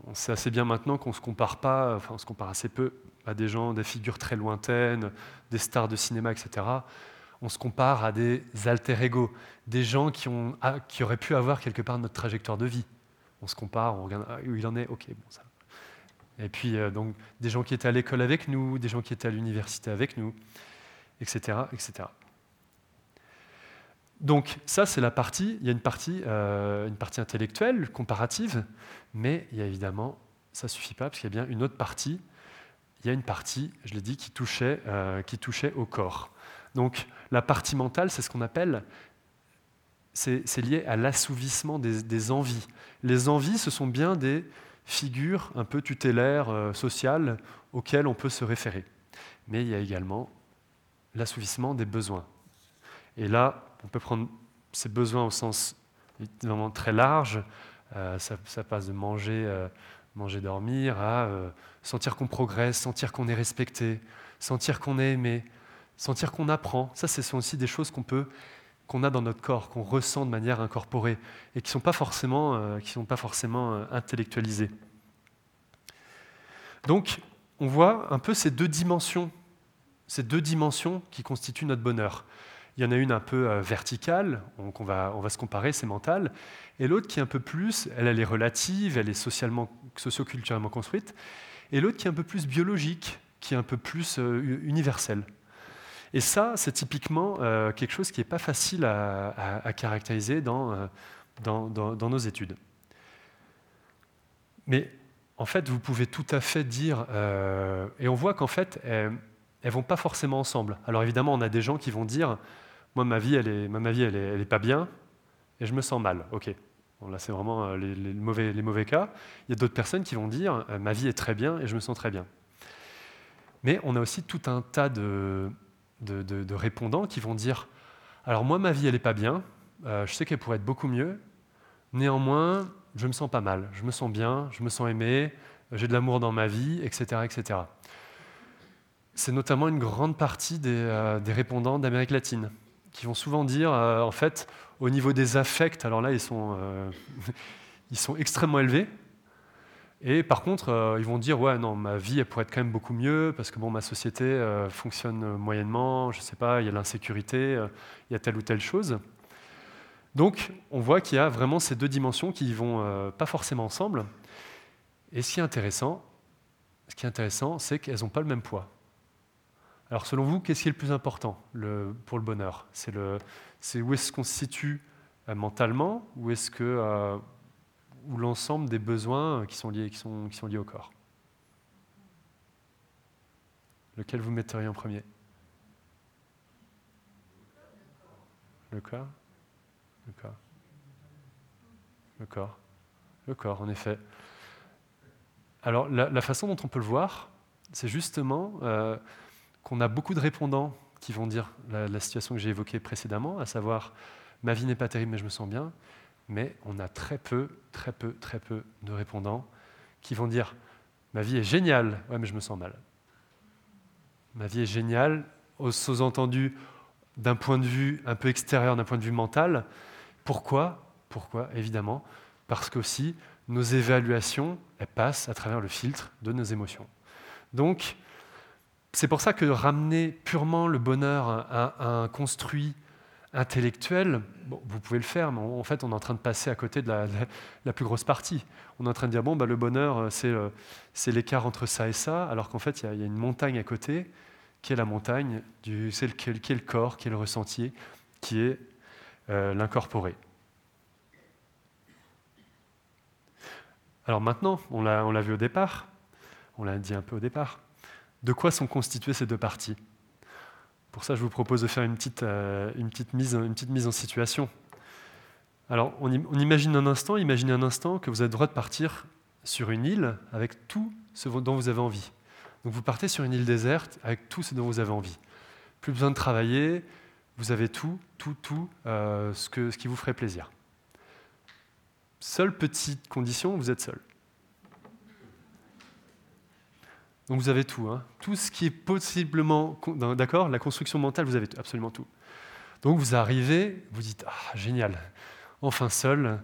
On sait assez bien maintenant qu'on ne se compare pas, enfin on se compare assez peu à des gens, des figures très lointaines, des stars de cinéma, etc. On se compare à des alter ego, des gens qui, ont, ah, qui auraient pu avoir quelque part notre trajectoire de vie. On se compare, on regarde ah, où il en est, ok, bon ça. Et puis euh, donc des gens qui étaient à l'école avec nous, des gens qui étaient à l'université avec nous, etc., etc. Donc ça, c'est la partie, il y a une partie, euh, une partie intellectuelle, comparative, mais il y a évidemment, ça ne suffit pas, parce qu'il y a bien une autre partie, il y a une partie, je l'ai dit, qui touchait, euh, qui touchait au corps. Donc la partie mentale, c'est ce qu'on appelle, c'est lié à l'assouvissement des, envies. Les envies, ce sont bien des figures un peu tutélaires, euh, sociales, auxquelles on peut se référer. Mais il y a également l'assouvissement des besoins. Et là, on peut prendre ces besoins au sens vraiment très large. Euh, ça, passe de manger, euh, manger, dormir, à euh, sentir qu'on progresse, sentir qu'on est respecté, sentir qu'on est aimé, sentir qu'on apprend. Ça, ce sont aussi des choses qu'on peut qu'on a dans notre corps, qu'on ressent de manière incorporée et qui ne sont pas forcément, qui sont pas forcément intellectualisées. Donc, on voit un peu ces deux dimensions, ces deux dimensions qui constituent notre bonheur. Il y en a une un peu euh, verticale, donc on va, on va se comparer, c'est mental, et l'autre qui est un peu plus, elle, elle est relative, elle est socialement, socioculturellement construite, et l'autre qui est un peu plus biologique, qui est un peu plus euh, universel. Et ça, c'est typiquement euh, quelque chose qui n'est pas facile à, caractériser dans, dans, dans, nos études. Mais en fait, vous pouvez tout à fait dire, et on voit qu'en fait, elles ne vont pas forcément ensemble. Alors évidemment, on a des gens qui vont dire, moi, ma vie, elle est, pas bien et je me sens mal. Ok. là, c'est vraiment euh, les, mauvais, cas. Il y a d'autres personnes qui vont dire euh, ma vie est très bien et je me sens très bien. Mais on a aussi tout un tas de, répondants qui vont dire alors moi, ma vie, elle est pas bien. Euh, je sais qu'elle pourrait être beaucoup mieux. Néanmoins, je me sens pas mal. Je me sens bien. Je me sens aimé. J'ai de l'amour dans ma vie, etc., etc. C'est notamment une grande partie des répondants d'Amérique latine qui vont souvent dire, euh, en fait, au niveau des affects, alors là, ils sont, euh, (laughs) ils sont extrêmement élevés. Et par contre, euh, ils vont dire, ouais, non, ma vie, elle pourrait être quand même beaucoup mieux, parce que bon, ma société fonctionne moyennement, je ne sais pas, il y a l'insécurité, il y a telle ou telle chose. Donc, on voit qu'il y a vraiment ces deux dimensions qui ne vont pas forcément ensemble. Et ce qui est intéressant, ce qui est intéressant, c'est qu'elles n'ont pas le même poids. Alors selon vous, qu'est-ce qui est le plus important pour le bonheur? C'est où est-ce qu'on se situe euh, mentalement? Ou est-ce que euh, l'ensemble des besoins qui sont, liés, qui, sont, qui sont liés au corps? Lequel vous metteriez en premier? Le corps. Le corps. Le corps. Le corps, en effet. Alors la, façon dont on peut le voir, c'est justement... Euh, qu'on a beaucoup de répondants qui vont dire la, situation que j'ai évoquée précédemment, à savoir ma vie n'est pas terrible mais je me sens bien, mais on a très peu, très peu, très peu de répondants qui vont dire ma vie est géniale, ouais mais je me sens mal. Ma vie est géniale, aux sous-entendus d'un point de vue un peu extérieur, d'un point de vue mental. Pourquoi? Pourquoi? Évidemment, parce qu'aussi nos évaluations, passent à travers le filtre de nos émotions. Donc, c'est pour ça que ramener purement le bonheur à, un construit intellectuel, vous pouvez le faire, mais en fait, on est en train de passer à côté de la, plus grosse partie. On est en train de dire, bon, bah, le bonheur, euh, euh, c'est l'écart entre ça et ça, alors qu'en fait, il y, a une montagne à côté, qui est la montagne, du, qui, est le corps, qui est le ressenti, qui est euh, l'incorporé. Alors maintenant, on l'a vu au départ, on l'a dit un peu au départ, de quoi sont constituées ces deux parties? Pour ça, je vous propose de faire une petite, euh, mise, en situation. Alors, on, imagine un instant, imaginez un instant que vous avez le droit de partir sur une île avec tout ce dont vous avez envie. Donc vous partez sur une île déserte avec tout ce dont vous avez envie. Plus besoin de travailler, vous avez tout, tout, tout euh, ce qui vous ferait plaisir. Seule petite condition, vous êtes seul. Donc vous avez tout, hein. tout ce qui est possiblement, d'accord, la construction mentale, vous avez absolument tout. Donc vous arrivez, vous dites, ah génial, enfin seul,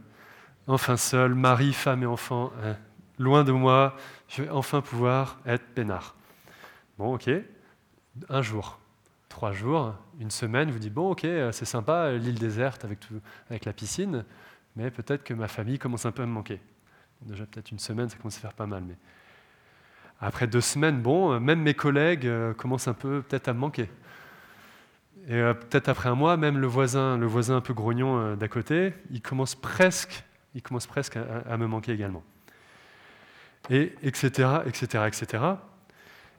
enfin seul, mari, femme et enfant, hein, loin de moi, je vais enfin pouvoir être peinard. Bon, ok, un jour, trois jours, une semaine, vous dites, bon, ok, c'est sympa, l'île déserte avec, avec la piscine, mais peut-être que ma famille commence un peu à me manquer. Déjà, peut-être une semaine, ça commence à faire pas mal, mais après deux semaines, bon, même mes collègues euh, commencent un peu peut-être à me manquer. Et euh, peut-être après un mois, même le voisin, le voisin un peu grognon euh, d'à côté, il commence presque, il commence presque à, me manquer également. Et etc., etc., etc.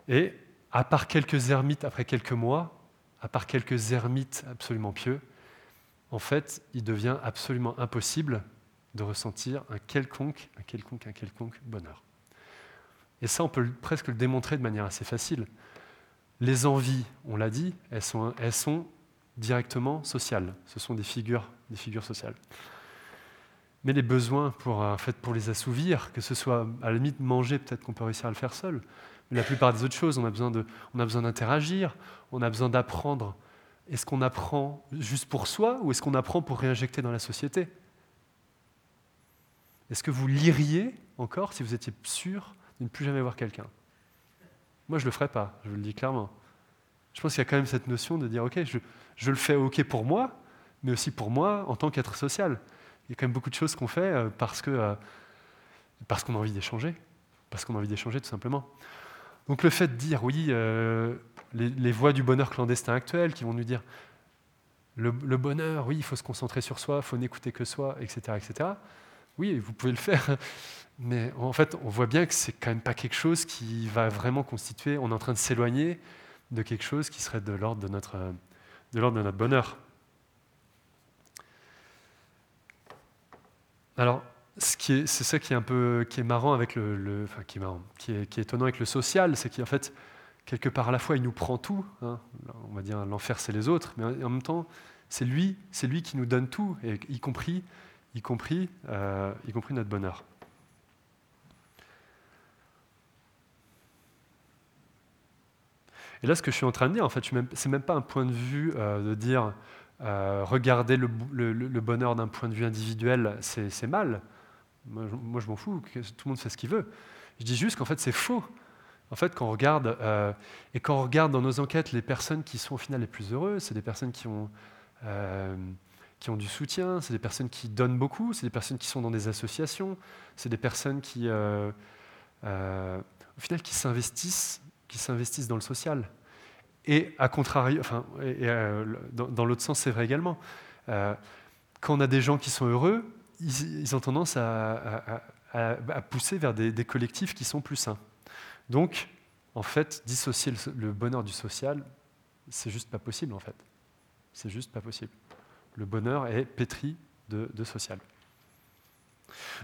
Et à part quelques ermites, après quelques mois, à part quelques ermites absolument pieux, en fait, il devient absolument impossible de ressentir un quelconque, un quelconque, un quelconque bonheur. Et ça, on peut presque le démontrer de manière assez facile. Les envies, on l'a dit, elles sont, directement sociales. Ce sont des figures, des figures sociales. Mais les besoins, pour, en fait, pour les assouvir, que ce soit à la limite manger, peut-être qu'on peut réussir à le faire seul. Mais la plupart des autres choses, on a besoin, de, on a besoin d'interagir, on a besoin d'apprendre. Est-ce qu'on apprend juste pour soi ou est-ce qu'on apprend pour réinjecter dans la société? Est-ce que vous liriez encore si vous étiez sûr de ne plus jamais voir quelqu'un. Moi, je ne le ferai pas, je vous le dis clairement. Je pense qu'il y a quand même cette notion de dire, OK, je, le fais OK pour moi, mais aussi pour moi en tant qu'être social. Il y a quand même beaucoup de choses qu'on fait euh, parce que euh, parce qu'on a envie d'échanger, parce qu'on a envie d'échanger tout simplement. Donc le fait de dire, oui, euh, les, voix du bonheur clandestin actuel qui vont nous dire, le, le bonheur, oui, il faut se concentrer sur soi, il faut n'écouter que soi, etc., etc. Oui, vous pouvez le faire, mais en fait, on voit bien que c'est quand même pas quelque chose qui va vraiment constituer. On est en train de s'éloigner de quelque chose qui serait de l'ordre de notre, de l'ordre de notre bonheur. Alors, c'est ça qui est un peu qui est marrant avec le, qui est qui est, qui est, étonnant avec le social, c'est qu'en fait quelque part à la fois il nous prend tout. Hein. on va dire l'enfer c'est les autres, mais en même temps c'est lui, c'est lui qui nous donne tout, y compris, y compris, euh, y compris notre bonheur. Et là, ce que je suis en train de dire, en fait, ce n'est même pas un point de vue euh, de dire euh, regarder le, bonheur d'un point de vue individuel, c'est mal. Moi, je, m'en fous, tout le monde fait ce qu'il veut. Je dis juste qu'en fait, c'est faux. En fait, quand on regarde, euh, et quand on regarde dans nos enquêtes les personnes qui sont au final les plus heureuses, c'est des personnes qui ont, qui ont du soutien, c'est des personnes qui donnent beaucoup, c'est des personnes qui sont dans des associations, c'est des personnes qui, au final, qui s'investissent qui s'investissent dans le social. Et à contrario, enfin, euh, dans, l'autre sens, c'est vrai également. Euh, quand on a des gens qui sont heureux, ils, ont tendance à, pousser vers des, collectifs qui sont plus sains. Donc, en fait, dissocier le, bonheur du social, c'est juste pas possible, en fait. C'est juste pas possible. Le bonheur est pétri de, social.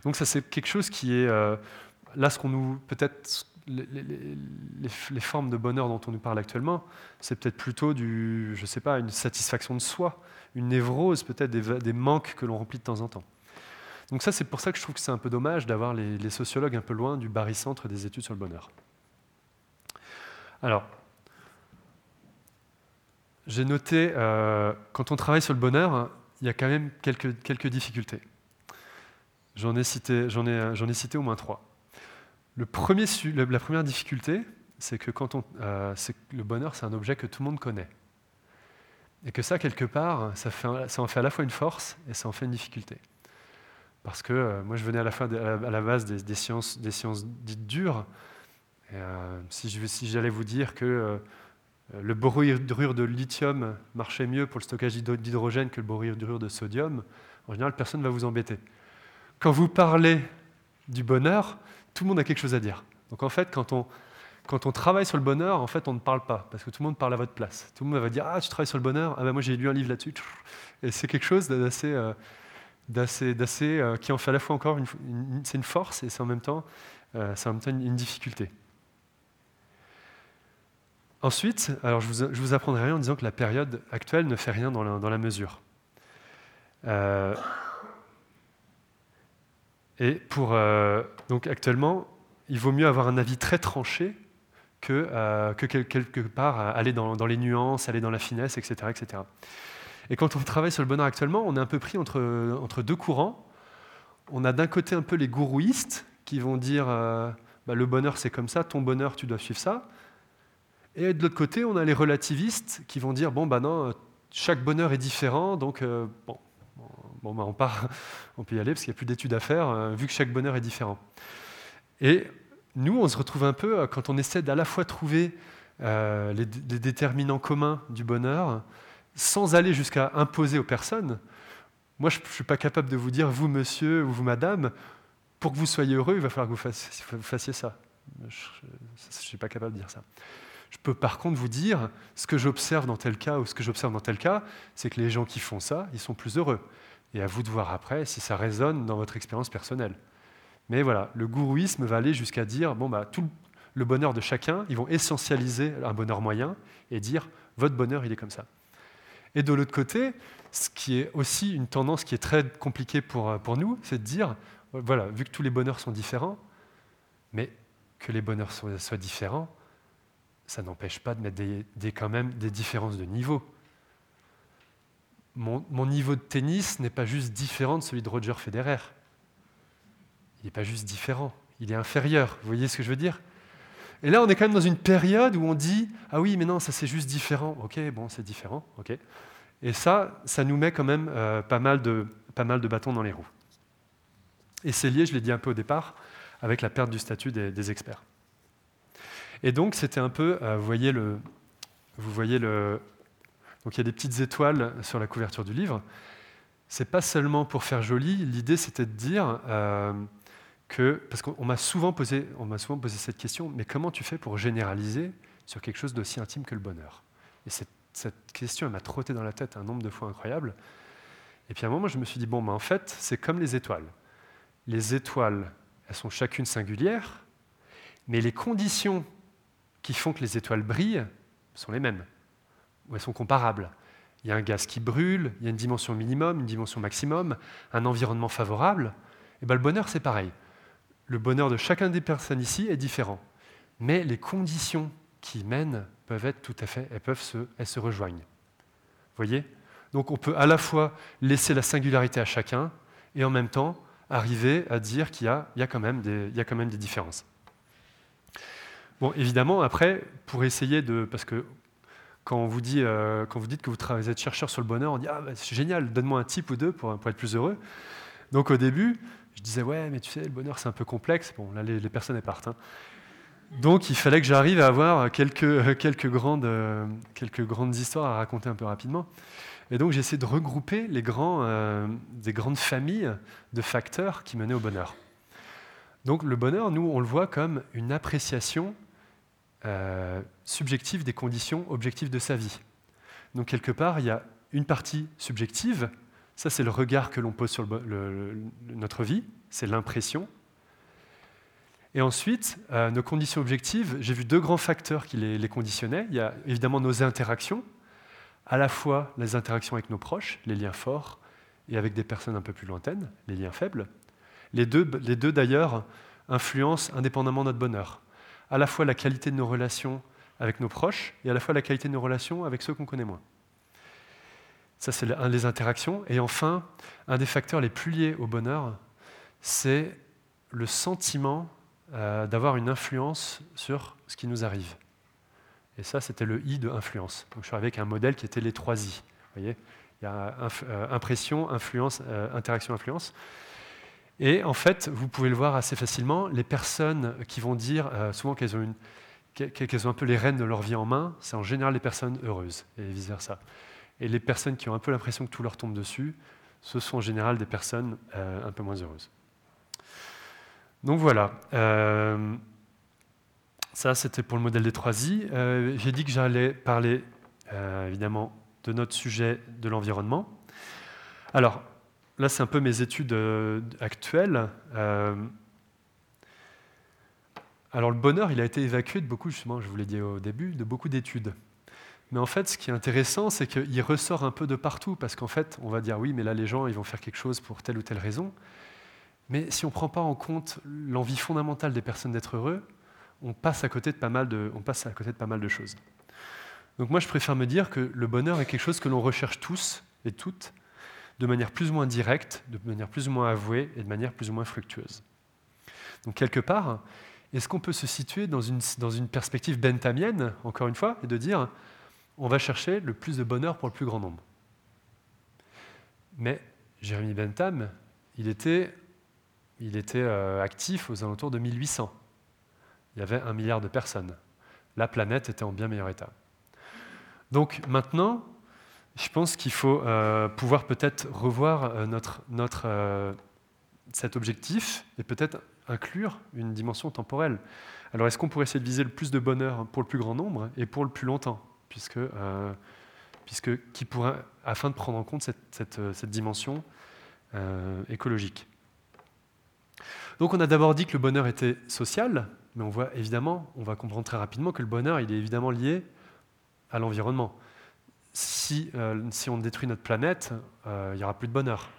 Donc ça, c'est quelque chose qui est... Euh, là, ce qu'on nous... Peut-être les, formes de bonheur dont on nous parle actuellement, c'est peut-être plutôt du, je sais pas, une satisfaction de soi, une névrose, peut-être des, manques que l'on remplit de temps en temps. Donc ça, c'est pour ça que je trouve que c'est un peu dommage d'avoir les, sociologues un peu loin du barycentre des études sur le bonheur. Alors, j'ai noté, euh, quand on travaille sur le bonheur, il y a quand même quelques, quelques difficultés. J'en ai, cité, j'en, ai, j'en ai cité au moins trois. La première difficulté, c'est que quand on, euh, le bonheur, c'est un objet que tout le monde connaît. Et que ça, quelque part, ça, en fait à la fois une force et ça en fait une difficulté. Parce que euh, moi, je venais à la, à la base des, sciences, des sciences dites dures. Et, euh, si, j'allais vous dire que le borure de lithium marchait mieux pour le stockage d'hydrogène que le borure de sodium, en général, personne ne va vous embêter. Quand vous parlez du bonheur, tout le monde a quelque chose à dire. Donc en fait, quand on, travaille sur le bonheur, en fait, on ne parle pas, parce que tout le monde parle à votre place. Tout le monde va dire Ah, tu travailles sur le bonheur Ah, ben moi j'ai lu un livre là-dessus. Et c'est quelque chose d'assez. Euh, d'assez, d'assez euh, qui en fait à la fois encore une, c'est une force et c'est en même temps, euh, c'est en même temps une, difficulté. Ensuite, alors je je vous apprendrai rien en disant que la période actuelle ne fait rien dans la, mesure. Et pour, euh, donc actuellement, il vaut mieux avoir un avis très tranché que, euh, que quelque part aller dans, les nuances, aller dans la finesse, etc. etc. Et quand on travaille sur le bonheur actuellement, on est un peu pris entre, deux courants. On a d'un côté un peu les gourouistes qui vont dire euh, bah, le bonheur c'est comme ça, ton bonheur tu dois suivre ça. Et de l'autre côté, on a les relativistes qui vont dire bon bah non, chaque bonheur est différent, donc euh, bon, bon bah, on part, (laughs) on peut y aller parce qu'il n'y a plus d'études à faire, euh, vu que chaque bonheur est différent. Et nous, on se retrouve un peu quand on essaie d'à la fois trouver les, les, déterminants communs du bonheur, sans aller jusqu'à imposer aux personnes. Moi, je ne suis pas capable de vous dire, vous monsieur ou vous madame, pour que vous soyez heureux, il va falloir que vous fassiez, ça. Je ne suis pas capable de dire ça. Je peux par contre vous dire, ce que j'observe dans tel cas ou ce que j'observe dans tel cas, c'est que les gens qui font ça, ils sont plus heureux. Et à vous de voir après si ça résonne dans votre expérience personnelle. Mais voilà, le gourouisme va aller jusqu'à dire, bon, bah, tout le bonheur de chacun, ils vont essentialiser un bonheur moyen et dire, votre bonheur, il est comme ça. Et de l'autre côté, ce qui est aussi une tendance qui est très compliquée pour, euh, pour nous, c'est de dire, voilà, vu que tous les bonheurs sont différents, mais que les bonheurs soient, différents, ça n'empêche pas de mettre des, quand même des différences de niveau. Mon, niveau de tennis n'est pas juste différent de celui de Roger Federer. Il n'est pas juste différent, il est inférieur. Vous voyez ce que je veux dire? Et là, on est quand même dans une période où on dit Ah oui, mais non, ça c'est juste différent. Ok, bon, c'est différent. Ok. Et ça, ça nous met quand même euh, pas, mal de, pas mal de bâtons dans les roues. Et c'est lié, je l'ai dit un peu au départ, avec la perte du statut des, experts. Et donc, c'était un peu, euh, vous voyez le. Vous voyez le donc il y a des petites étoiles sur la couverture du livre. C'est pas seulement pour faire joli, l'idée c'était de dire. Euh, parce qu'on m'a souvent, posé, souvent posé cette question, mais comment tu fais pour généraliser sur quelque chose d'aussi intime que le bonheur? Et cette, question, elle m'a trotté dans la tête un nombre de fois incroyable. Et puis à un moment, je me suis dit, bon, ben, en fait, c'est comme les étoiles. Les étoiles, elles sont chacune singulières, mais les conditions qui font que les étoiles brillent sont les mêmes, ou elles sont comparables. Il y a un gaz qui brûle, il y a une dimension minimum, une dimension maximum, un environnement favorable. Et ben, le bonheur, c'est pareil le bonheur de chacun des personnes ici est différent. Mais les conditions qui mènent peuvent être tout à fait, elles peuvent se, elles se rejoignent. Voyez? Donc on peut à la fois laisser la singularité à chacun et en même temps arriver à dire qu'il y y y a quand même des différences. Bon, évidemment, après, pour essayer de... Parce que quand vous, euh, dites que vous, êtes chercheur sur le bonheur, on dit Ah, bah, c'est génial, donne-moi un type ou deux pour, être plus heureux. Donc au début, je disais, ouais, mais tu sais, le bonheur, c'est un peu complexe. Bon, là, les, personnes, partent. Hein. Donc, il fallait que j'arrive à avoir quelques, quelques, grandes, quelques grandes histoires à raconter un peu rapidement. Et donc, j'ai essayé de regrouper les euh, grandes familles de facteurs qui menaient au bonheur. Donc, le bonheur, nous, on le voit comme une appréciation euh, subjective des conditions objectives de sa vie. Donc, quelque part, il y a une partie subjective ça, c'est le regard que l'on pose sur notre vie, c'est l'impression. Et ensuite, euh, nos conditions objectives, j'ai vu deux grands facteurs qui les, conditionnaient. Il y a évidemment nos interactions, à la fois les interactions avec nos proches, les liens forts, et avec des personnes un peu plus lointaines, les liens faibles. Les deux, les deux d'ailleurs, influencent indépendamment notre bonheur. À la fois la qualité de nos relations avec nos proches, et à la fois la qualité de nos relations avec ceux qu'on connaît moins. Ça, c'est un des interactions. Et enfin, un des facteurs les plus liés au bonheur, c'est le sentiment euh, d'avoir une influence sur ce qui nous arrive. Et ça, c'était le I de influence. Donc, je suis arrivé avec un modèle qui était les trois I. Vous voyez Il y a euh, impression, influence, euh, interaction, influence. Et en fait, vous pouvez le voir assez facilement, les personnes qui vont dire souvent qu'elles ont, un peu les rênes de leur vie en main, c'est en général les personnes heureuses, et vice-versa. Et les personnes qui ont un peu l'impression que tout leur tombe dessus, ce sont en général des personnes euh, un peu moins heureuses. Donc voilà. Euh, ça, c'était pour le modèle des trois I. Euh, j'ai dit que j'allais parler évidemment de notre sujet de l'environnement. Alors, là, c'est un peu mes études actuelles. alors, le bonheur, il a été évacué de beaucoup, justement, je vous l'ai dit au début, de beaucoup d'études. Mais en fait, ce qui est intéressant, c'est qu'il ressort un peu de partout, parce qu'en fait, on va dire oui, mais là, les gens, ils vont faire quelque chose pour telle ou telle raison. Mais si on ne prend pas en compte l'envie fondamentale des personnes d'être heureux, on passe, à côté de pas mal de, on passe à côté de pas mal de choses. Donc moi, je préfère me dire que le bonheur est quelque chose que l'on recherche tous et toutes, de manière plus ou moins directe, de manière plus ou moins avouée et de manière plus ou moins fructueuse. Donc quelque part, est-ce qu'on peut se situer dans une, perspective benthamienne, encore une fois, et de dire, on va chercher le plus de bonheur pour le plus grand nombre? Mais Jérémy Bentham, il était, il était euh, actif aux alentours de 1800. Il y avait un milliard de personnes. La planète était en bien meilleur état. Donc maintenant, je pense qu'il faut euh, pouvoir peut-être revoir euh, notre, notre, cet objectif et peut-être inclure une dimension temporelle. Alors est-ce qu'on pourrait essayer de viser le plus de bonheur pour le plus grand nombre et pour le plus longtemps? Puisque, euh, qui pourrait, afin de prendre en compte cette, euh, dimension euh, écologique. Donc on a d'abord dit que le bonheur était social, mais on voit évidemment, on va comprendre très rapidement que le bonheur, il est évidemment lié à l'environnement. Si, si, on détruit notre planète, il n'y aura plus de bonheur.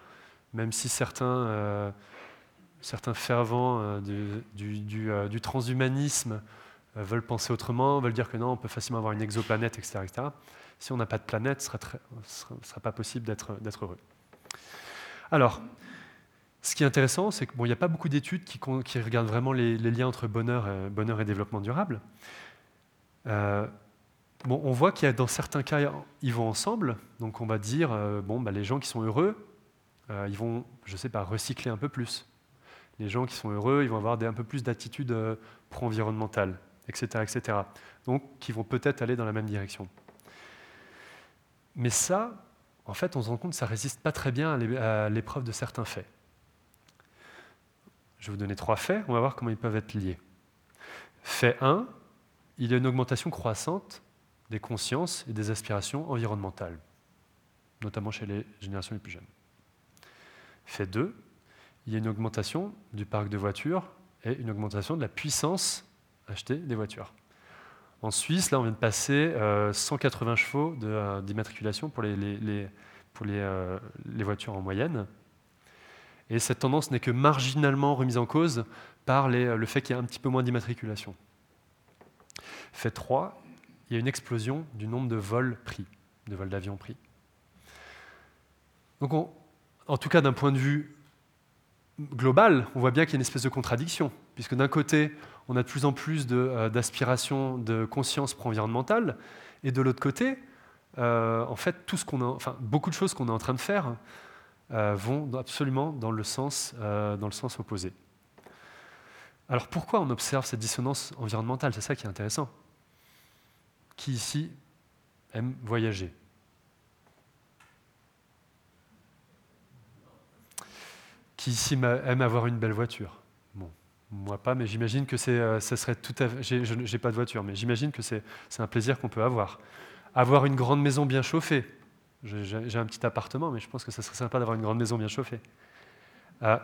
Même si certains certains fervents euh, du, euh, transhumanisme euh, veulent penser autrement, veulent dire que non, on peut facilement avoir une exoplanète, etc. etc. Si on n'a pas de planète, ce ne sera, pas possible d'être heureux. Alors, ce qui est intéressant, c'est qu'il n'y a pas beaucoup d'études qui, regardent vraiment les, liens entre bonheur, et développement durable. On voit qu'il y a dans certains cas, ils vont ensemble. Donc on va dire, bon, bah, les gens qui sont heureux, ils vont, je sais pas, recycler un peu plus les gens qui sont heureux, ils vont avoir un peu plus d'attitude euh, pro-environnementale, etc., etc. Donc, qui vont peut-être aller dans la même direction. Mais ça, en fait, on se rend compte que ça ne résiste pas très bien à l'épreuve de certains faits. Je vais vous donner trois faits, on va voir comment ils peuvent être liés. Fait 1, il y a une augmentation croissante des consciences et des aspirations environnementales, notamment chez les générations les plus jeunes. Fait 2, il y a une augmentation du parc de voitures et une augmentation de la puissance achetée des voitures. En Suisse, là, on vient de passer 180 euh, chevaux euh, d'immatriculation pour, les, euh, les, voitures en moyenne. Et cette tendance n'est que marginalement remise en cause par le fait qu'il y a un petit peu moins d'immatriculation. Fait 3, il y a une explosion du nombre de vols pris, de vols d'avions pris. Donc, en tout cas, d'un point de vue global, on voit bien qu'il y a une espèce de contradiction, puisque d'un côté, on a de plus en plus euh, d'aspirations de, de, conscience pro-environnementale, et de l'autre côté, euh, en fait, tout ce enfin, beaucoup de choses qu'on est en train de faire euh, vont absolument dans le, sens, dans le sens opposé. Alors pourquoi on observe cette dissonance environnementale? C'est ça qui est intéressant. Qui ici aime voyager qui ici aime avoir une belle voiture moi pas, mais j'imagine que c'est, euh, ça serait tout à fait. Pas de voiture, mais j'imagine que c'est, un plaisir qu'on peut avoir. Avoir une grande maison bien chauffée. J'ai, un petit appartement, mais je pense que ça serait sympa d'avoir une grande maison bien chauffée. Euh,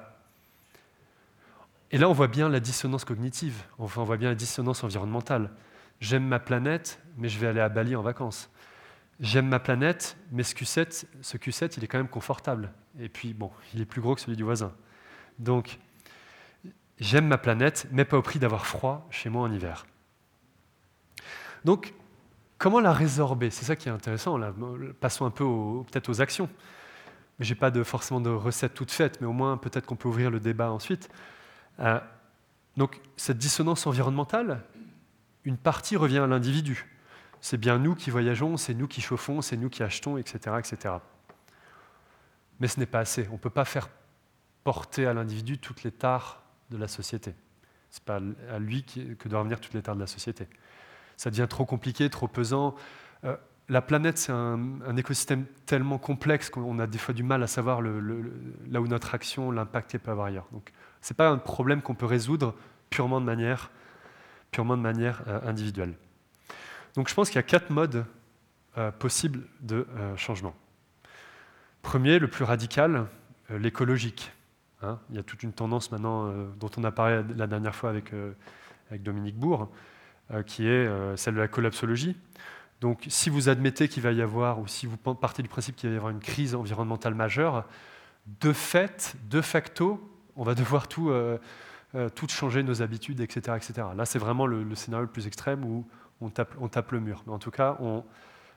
et là, on voit bien la dissonance cognitive, on voit bien la dissonance environnementale. J'aime ma planète, mais je vais aller à Bali en vacances. J'aime ma planète, mais ce Q7, ce Q7, il est quand même confortable. Et puis, bon, il est plus gros que celui du voisin. Donc, j'aime ma planète, mais pas au prix d'avoir froid chez moi en hiver. Donc, comment la résorber? C'est ça qui est intéressant. Passons un peu peut-être aux actions. Je n'ai pas forcément de recette toute faite, mais au moins peut-être qu'on peut ouvrir le débat ensuite. Euh, donc, cette dissonance environnementale, une partie revient à l'individu c'est bien nous qui voyageons, c'est nous qui chauffons, c'est nous qui achetons, etc. etc. Mais ce n'est pas assez. On ne peut pas faire porter à l'individu toutes les tares de la société. Ce n'est pas à lui que doivent venir toutes les tares de la société. Ça devient trop compliqué, trop pesant. Euh, la planète, c'est un, écosystème tellement complexe qu'on a des fois du mal à savoir là où notre action, l'impact peut avoir ailleurs. Donc, ce n'est pas un problème qu'on peut résoudre purement de manière, purement de manière euh, individuelle. Donc je pense qu'il y a quatre modes euh, possibles de euh, changement. Premier, le plus radical, l'écologique. Hein. il y a toute une tendance maintenant dont on a parlé la dernière fois avec, avec Dominique Bourg, qui est celle de la collapsologie. Donc si vous admettez qu'il va y avoir, ou si vous partez du principe qu'il va y avoir une crise environnementale majeure, de fait, de facto, on va devoir tout, tout changer nos habitudes, etc. etc. Là, c'est vraiment le, scénario le plus extrême où on tape, le mur. Mais en tout cas,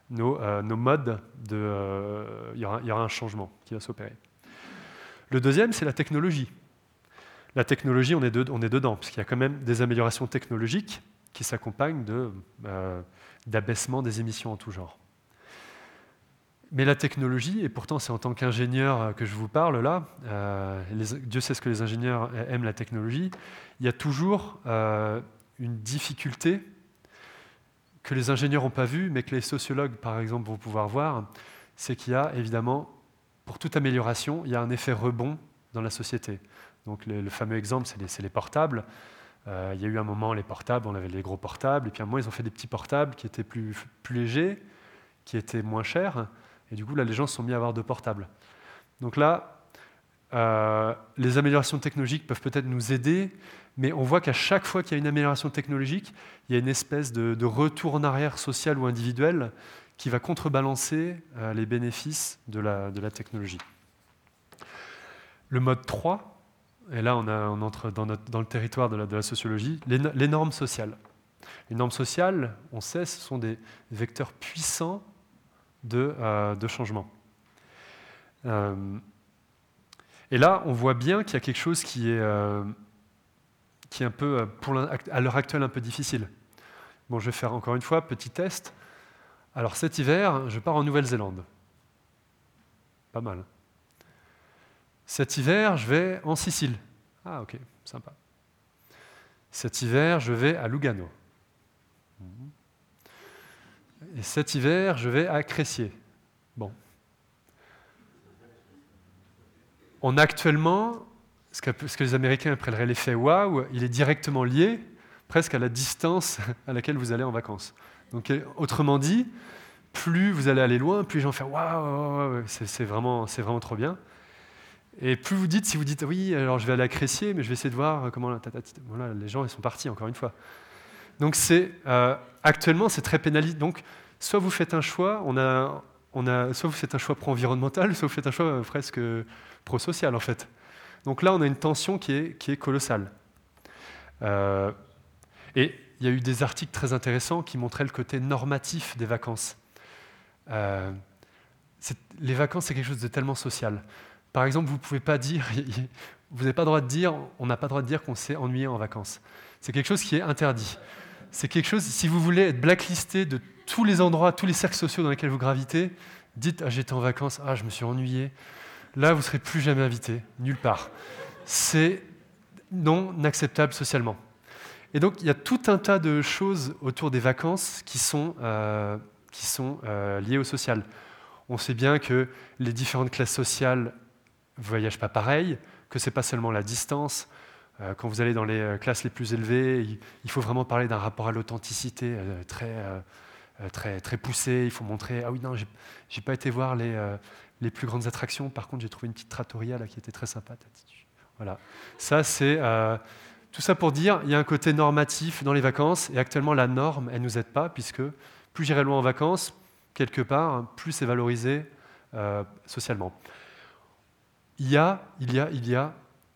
nos, modes de... Il y, aura un changement qui va s'opérer. Le deuxième, c'est la technologie. La technologie, on est, on dedans, puisqu'il y a quand même des améliorations technologiques qui s'accompagnent d'abaissement des émissions en tout genre. Mais la technologie, et pourtant c'est en tant qu'ingénieur euh, que je vous parle là, euh, Dieu sait ce que les ingénieurs aiment la technologie, il y a toujours euh, une difficulté que les ingénieurs n'ont pas vue, mais que les sociologues par exemple vont pouvoir voir, c'est qu'il y a évidemment, pour toute amélioration, il y a un effet rebond dans la société. Donc le, fameux exemple, c'est les, les, portables. il y a eu un moment, les portables, on avait les gros portables, et puis à un moment, ils ont fait des petits portables qui étaient plus légers, qui étaient moins chers. Et du coup, là, les gens se sont mis à avoir de portables. Donc là, euh, les améliorations technologiques peuvent peut-être nous aider, mais on voit qu'à chaque fois qu'il y a une amélioration technologique, il y a une espèce de, retour en arrière social ou individuel qui va contrebalancer euh, les bénéfices de la, technologie. Le mode 3, et là on, entre dans, le territoire de la, de la sociologie, les, les, normes sociales. Les normes sociales, on sait, ce sont des vecteurs puissants euh, de, changement. Euh, et là, on voit bien qu'il y a quelque chose qui est, euh, qui est un peu, à l'heure actuelle, un peu difficile. Bon, je vais faire encore une fois, petit test. Alors cet hiver, je pars en Nouvelle-Zélande. Pas mal. Cet hiver, je vais en Sicile. Ah ok, sympa. Cet hiver, je vais à Lugano. Et cet hiver, je vais à Cressier. Bon. On actuellement, ce que, les Américains appelleraient l'effet waouh, il est directement lié presque à la distance à laquelle vous allez en vacances. Donc, autrement dit, plus vous allez aller loin, plus les gens font waouh, c'est vraiment, vraiment trop bien. Et plus vous dites, si vous dites oui, alors je vais aller à Cressier, mais je vais essayer de voir comment. Voilà, les gens ils sont partis encore une fois. Donc euh, actuellement c'est très pénalisant. Donc soit vous faites un choix, on a, soit vous faites un choix pro-environnemental, (laughs) soit vous faites un choix euh, presque pro-social en fait. Donc là on a une tension qui est, colossale. Euh, et il y a eu des articles très intéressants qui montraient le côté normatif des vacances. les vacances, c'est quelque chose de tellement social. Par exemple, vous pouvez pas dire, (laughs) vous n'avez pas droit de dire, on n'a pas le droit de dire qu'on s'est ennuyé en vacances. C'est quelque chose qui est interdit c'est quelque chose, si vous voulez être blacklisté de tous les endroits, tous les cercles sociaux dans lesquels vous gravitez, dites ah, j'étais en vacances, ah je me suis ennuyé. Là, vous ne serez plus jamais invité, nulle part. C'est non acceptable socialement. Et donc, il y a tout un tas de choses autour des vacances qui sont, euh, euh, liées au social. On sait bien que les différentes classes sociales ne voyagent pas pareil, que ce n'est pas seulement la distance, euh, quand vous allez dans les classes les plus élevées, il faut vraiment parler d'un rapport à l'authenticité très, très, très poussé. Il faut montrer, ah oui, non, j'ai pas été voir les, les plus grandes attractions. Par contre, j'ai trouvé une petite trattoria là, qui était très sympa. Voilà. Ça, c'est tout ça pour dire, il y a un côté normatif dans les vacances, et actuellement, la norme, elle ne nous aide pas, puisque plus j'irai loin en vacances, quelque part, plus c'est valorisé socialement. Il y a, il y a, il y a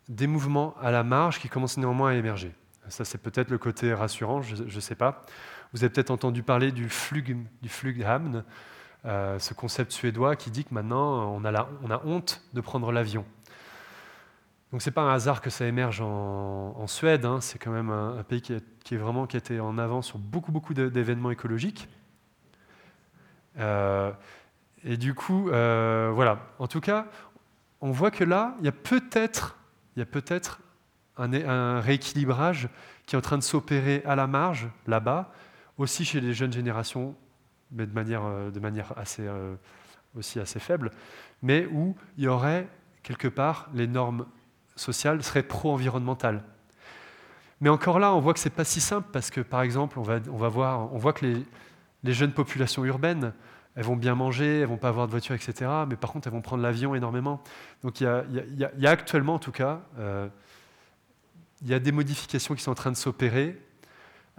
des mouvements à la marge qui commencent néanmoins à émerger. Ça, c'est peut-être le côté rassurant, je ne sais pas. Vous avez peut-être entendu parler du Flug, du Flughamn, euh, ce concept suédois qui dit que maintenant, on a, on a honte de prendre l'avion. Donc ce n'est pas un hasard que ça émerge en, Suède, hein. c'est quand même un, pays qui, est vraiment qui a été en avant sur beaucoup, beaucoup d'événements écologiques. Euh, et du coup, euh, voilà. En tout cas, on voit que là, il y a peut-être il y a peut-être un, rééquilibrage qui est en train de s'opérer à la marge, là-bas, aussi chez les jeunes générations, mais de manière, euh, assez, euh, aussi assez faible, mais où il y aurait quelque part les normes sociales seraient pro-environnementales. Mais encore là, on voit que ce n'est pas si simple parce que, par exemple, on, voit que les, les jeunes populations urbaines elles vont bien manger, elles vont pas avoir de voiture, etc. Mais par contre, elles vont prendre l'avion énormément. Donc il y, a, actuellement, en tout cas, euh, il y a des modifications qui sont en train de s'opérer.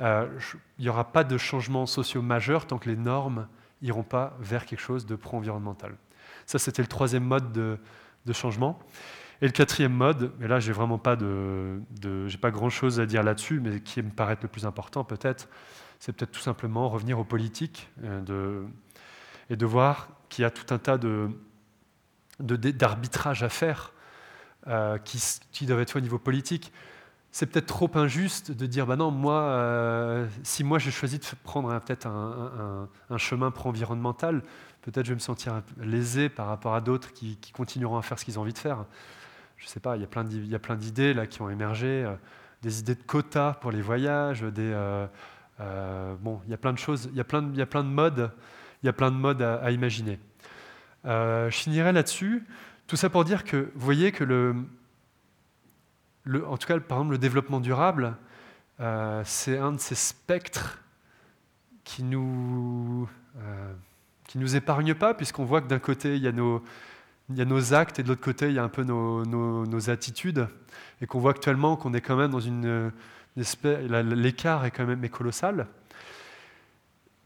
Euh, il n'y aura pas de changement sociaux majeur tant que les normes iront pas vers quelque chose de pro-environnemental. Ça, c'était le troisième mode de, changement. Et le quatrième mode, et là, j'ai vraiment pas de, pas grand-chose à dire là-dessus, mais qui me paraît le plus important peut-être, c'est peut-être tout simplement revenir aux politiques euh, et de voir qu'il y a tout un tas de, à faire euh, qui, qui, doivent être faits au niveau politique. C'est peut-être trop injuste de dire, bah non, moi, euh, si moi j'ai choisi de prendre peut-être un, chemin pro-environnemental, peut-être je vais me sentir lésé par rapport à d'autres qui, continueront à faire ce qu'ils ont envie de faire. Je ne sais pas, il y a plein d'idées là qui ont émergé, euh, des idées de quotas pour les voyages, des, bon, il y a plein de choses, il y a plein de, modes, il y a plein de modes à imaginer. Euh, je finirai là-dessus. Tout ça pour dire que vous voyez que le, en tout cas, par exemple, le développement durable, euh, c'est un de ces spectres qui nous euh, nous épargne pas, puisqu'on voit que d'un côté il y a nos actes et de l'autre côté il y a un peu nos, attitudes, et qu'on voit actuellement qu'on est quand même dans une, l'écart est quand même colossal.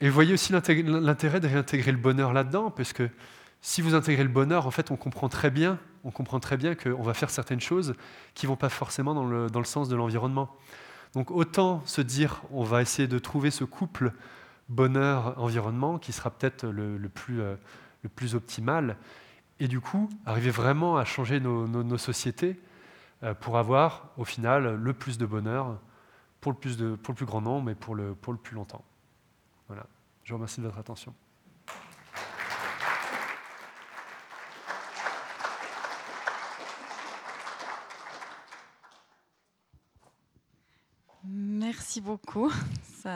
Et vous voyez aussi l'intérêt de réintégrer le bonheur là-dedans, puisque si vous intégrez le bonheur, en fait, on comprend très bien, on comprend très bien qu'on va faire certaines choses qui ne vont pas forcément dans le, dans le sens de l'environnement. Donc autant se dire, on va essayer de trouver ce couple bonheur-environnement qui sera peut-être le, le, plus, euh, le plus optimal, et du coup, arriver vraiment à changer nos, nos, sociétés euh, pour avoir, au final, le plus de bonheur pour le plus, de, pour le plus grand nombre et pour le, pour le plus longtemps. Voilà. Je vous remercie de votre attention. Merci beaucoup. Ça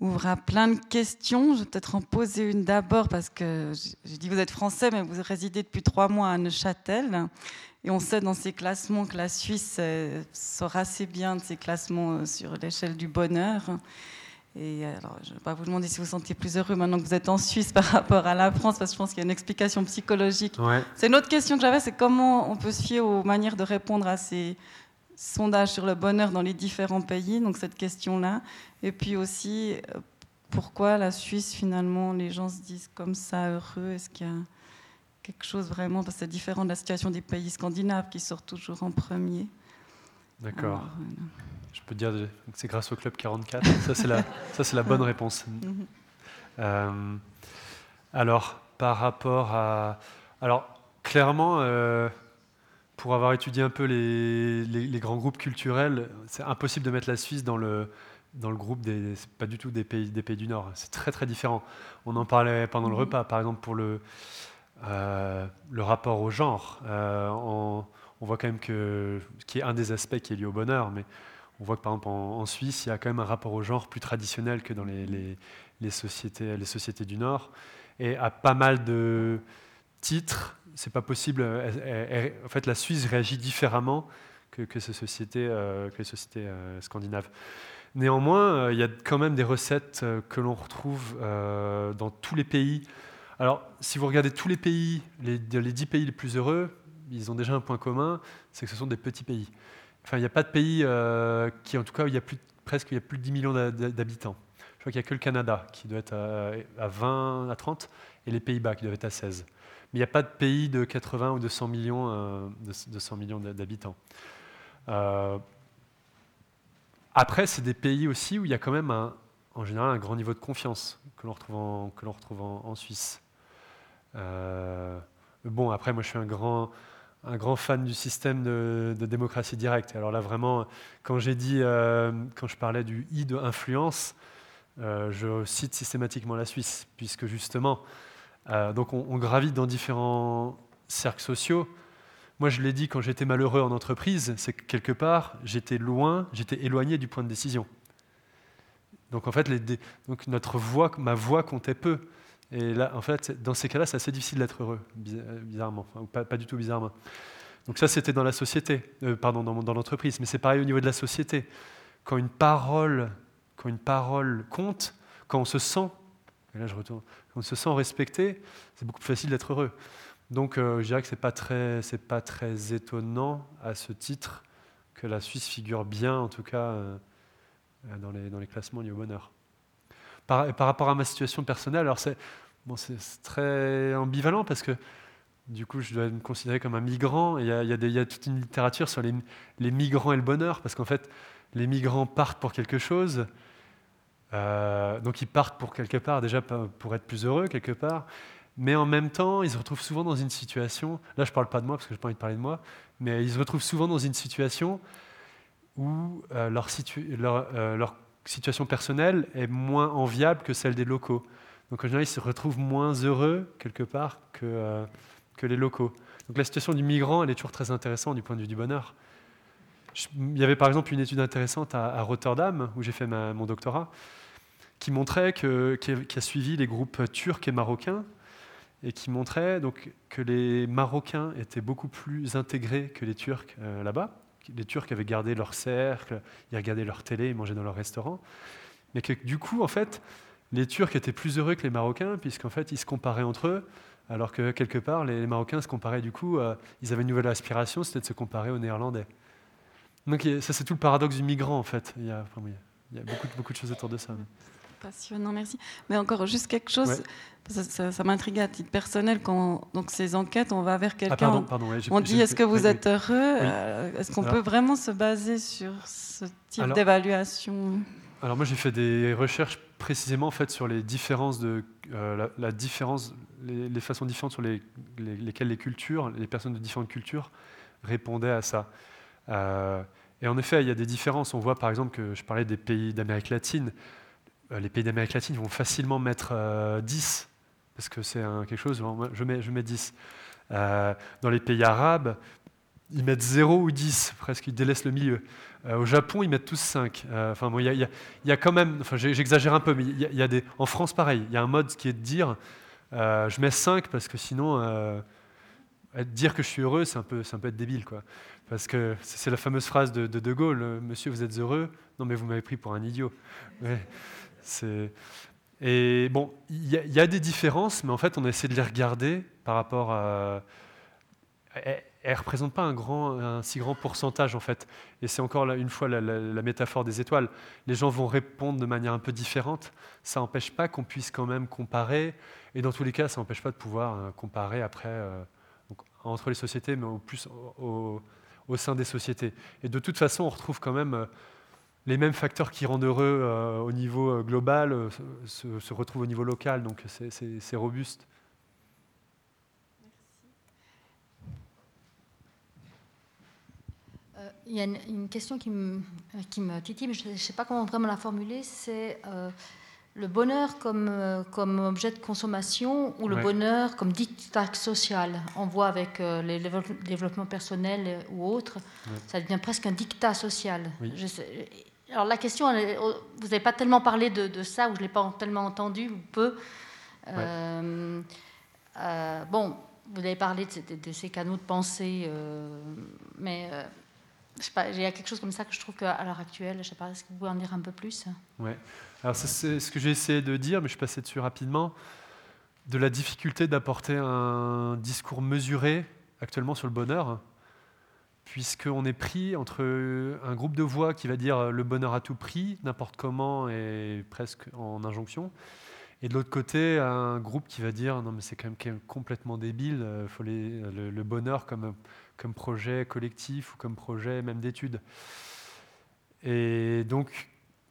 ouvre à plein de questions. Je vais peut-être en poser une d'abord parce que j'ai dit vous êtes français, mais vous résidez depuis trois mois à Neuchâtel. Et on sait dans ces classements que la Suisse euh, sort assez bien de ces classements euh, sur l'échelle du bonheur. Et alors, je ne vais pas vous demander si vous vous sentez plus heureux maintenant que vous êtes en Suisse (laughs) par rapport à la France, parce que je pense qu'il y a une explication psychologique. C'est une autre question que j'avais, c'est comment on peut se fier aux manières de répondre à ces sondage sur le bonheur dans les différents pays, donc cette question-là. Et puis aussi, euh, pourquoi la Suisse, finalement, les gens se disent comme ça heureux? Est-ce qu'il y a quelque chose vraiment, parce que c'est différent de la situation des pays scandinaves qui sortent toujours en premier? D'accord. Je peux dire que c'est grâce au Club 44. ça, c'est la, ça, c'est la bonne (laughs) réponse. Mhm. Euh, alors, par rapport à... Alors, clairement... Euh, pour avoir étudié un peu les, grands groupes culturels, c'est impossible de mettre la Suisse dans le, dans le groupe des, pas du tout des pays, des pays du Nord. C'est très très différent. On en parlait pendant le mhm. repas, par exemple pour le, euh, le rapport au genre. Euh, on, voit quand même que, qui est un des aspects qui est lié au bonheur, mais on voit que par exemple en, Suisse, il y a quand même un rapport au genre plus traditionnel que dans les, les sociétés, les sociétés du Nord, et à pas mal de titres c'est pas possible. en fait, la Suisse réagit différemment que, ces sociétés, euh, que les sociétés euh, scandinaves. Néanmoins, euh, il y a quand même des recettes que l'on retrouve dans tous les pays. Alors, si vous regardez tous les pays, les, les 10 pays les plus heureux, ils ont déjà un point commun, c'est que ce sont des petits pays. Enfin, il n'y a pas de pays qui, en tout cas, il y a presque il y a plus de 10 millions d'habitants. Je crois qu'il n'y a que le Canada qui doit être à, à 20, à 30, et les Pays-Bas qui doivent être à 16 il n'y a pas de pays de 80 ou de 100 millions, euh, millions d'habitants. Euh, après, c'est des pays aussi où il y a quand même en général un grand niveau de confiance que l'on retrouve en, Suisse. Euh, bon, après, moi je suis un grand, un grand fan du système de, démocratie directe. Alors là, vraiment, quand j'ai dit, quand je parlais du I de influence, je cite systématiquement la Suisse, puisque justement, euh, donc on, gravite dans différents cercles sociaux. Moi, je l'ai dit quand j'étais malheureux en entreprise, c'est que quelque part, j'étais loin, j'étais éloigné du point de décision. Donc en fait, notre voix, ma voix comptait peu. Et là, en fait, dans ces cas-là, c'est assez difficile d'être heureux, bizarrement, pas, du tout bizarrement. Donc ça, c'était dans la société, euh, pardon, dans, dans l'entreprise, mais c'est pareil au niveau de la société. Quand une parole, quand une parole compte, quand on se sent, et là je retourne, on se sent respecté, c'est beaucoup plus facile d'être heureux. Donc euh, je dirais que ce n'est pas, très, pas très étonnant à ce titre que la Suisse figure bien, en tout cas, euh, dans, les, dans les classements liés au bonheur. Par, par rapport à ma situation personnelle, alors c'est bon, très ambivalent parce que du coup, je dois me considérer comme un migrant. Il y a, il y a, toute une littérature sur les, les, migrants et le bonheur, parce qu'en fait, les migrants partent pour quelque chose, donc ils partent pour quelque part, déjà pour être plus heureux quelque part, mais en même temps, ils se retrouvent souvent dans une situation, là je ne parle pas de moi parce que je n'ai pas envie de parler de moi, mais ils se retrouvent souvent dans une situation où leur, leur situation personnelle est moins enviable que celle des locaux. Donc en général, ils se retrouvent moins heureux quelque part que, euh, que les locaux. Donc la situation du migrant, elle est toujours très intéressante du point de vue du bonheur. il y avait par exemple une étude intéressante à, Rotterdam, où j'ai fait mon doctorat, qui montrait que, a, suivi les groupes turcs et marocains, et qui montrait donc, que les Marocains étaient beaucoup plus intégrés que les Turcs euh, là-bas. Les Turcs avaient gardé leur cercle, ils regardaient leur télé, ils mangeaient dans leur restaurant. Mais que du coup, en fait, les Turcs étaient plus heureux que les Marocains, puisqu'en fait, ils se comparaient entre eux, alors que quelque part, les Marocains se comparaient du coup, ils avaient une nouvelle aspiration, c'était de se comparer aux Néerlandais. Donc ça, c'est tout le paradoxe du migrant, en fait. Il y a, beaucoup de choses autour de ça. Passionnant, merci. Mais encore juste quelque chose, ça, ça, m'intrigue à titre personnel. Quand donc ces enquêtes, on va vers ah, quelqu'un, on, dit est-ce que vous êtes heureux euh, Est-ce qu'on peut vraiment se baser sur ce type d'évaluation? Alors moi j'ai fait des recherches précisément en fait sur les différences de euh, la, différence, les, façons différentes sur les, lesquelles les cultures, les personnes de différentes cultures répondaient à ça. Euh, et en effet, il y a des différences. On voit par exemple que je parlais des pays d'Amérique latine. Euh, les pays d'Amérique latine vont facilement mettre 10 parce que c'est quelque chose. Je mets, je mets 10. dans les pays arabes, ils mettent 0 ou 10, presque ils délaissent le milieu. Euh, au Japon, ils mettent tous 5. Euh, enfin, il y, a quand même, enfin, j'exagère un peu, mais a des, en France, pareil, il y a un mode qui est de dire euh, je mets 5 parce que sinon, dire que je suis heureux, c'est un, peu, un peu être débile. Quoi. Parce que c'est la fameuse phrase de De, Gaulle Monsieur, vous êtes heureux Non, mais vous m'avez pris pour un idiot. Et bon, il y, a des différences, mais en fait, on a essayé de les regarder par rapport à elle ne représente pas un, grand, un si grand pourcentage en fait. Et c'est encore une fois la, métaphore des étoiles. Les gens vont répondre de manière un peu différente. Ça n'empêche pas qu'on puisse quand même comparer. Et dans tous les cas, ça n'empêche pas de pouvoir euh, comparer après euh, entre les sociétés, mais au plus au, sein des sociétés. Et de toute façon, on retrouve quand même euh, les mêmes facteurs qui rendent heureux au niveau global se, se, retrouvent au niveau local. Donc c'est robuste. Il y a une, question qui me, qui me, titille, mais je ne sais pas comment vraiment la formuler. C'est euh, le bonheur comme, euh, comme objet de consommation ou le bonheur comme dictat social. On voit avec euh, les développements personnels ou autres, ça devient presque un dictat social. Alors la question, oh, vous n'avez pas tellement parlé de, ça, ou je ne l'ai pas tellement entendu, ou peu. bon, vous avez parlé de, de, ces canaux de pensée, mais il y a quelque chose comme ça que je trouve qu'à l'heure actuelle, je sais pas, est-ce que vous pouvez en dire un peu plus? Oui, alors c'est ce que j'ai essayé de dire, mais je suis passé dessus rapidement, de la difficulté d'apporter un discours mesuré actuellement sur le bonheur, puisqu'on est pris entre un groupe de voix qui va dire le bonheur à tout prix, n'importe comment et presque en injonction, et de l'autre côté, un groupe qui va dire non mais c'est quand même complètement débile, il faut le, bonheur comme projet collectif ou comme projet même d'études. Et donc,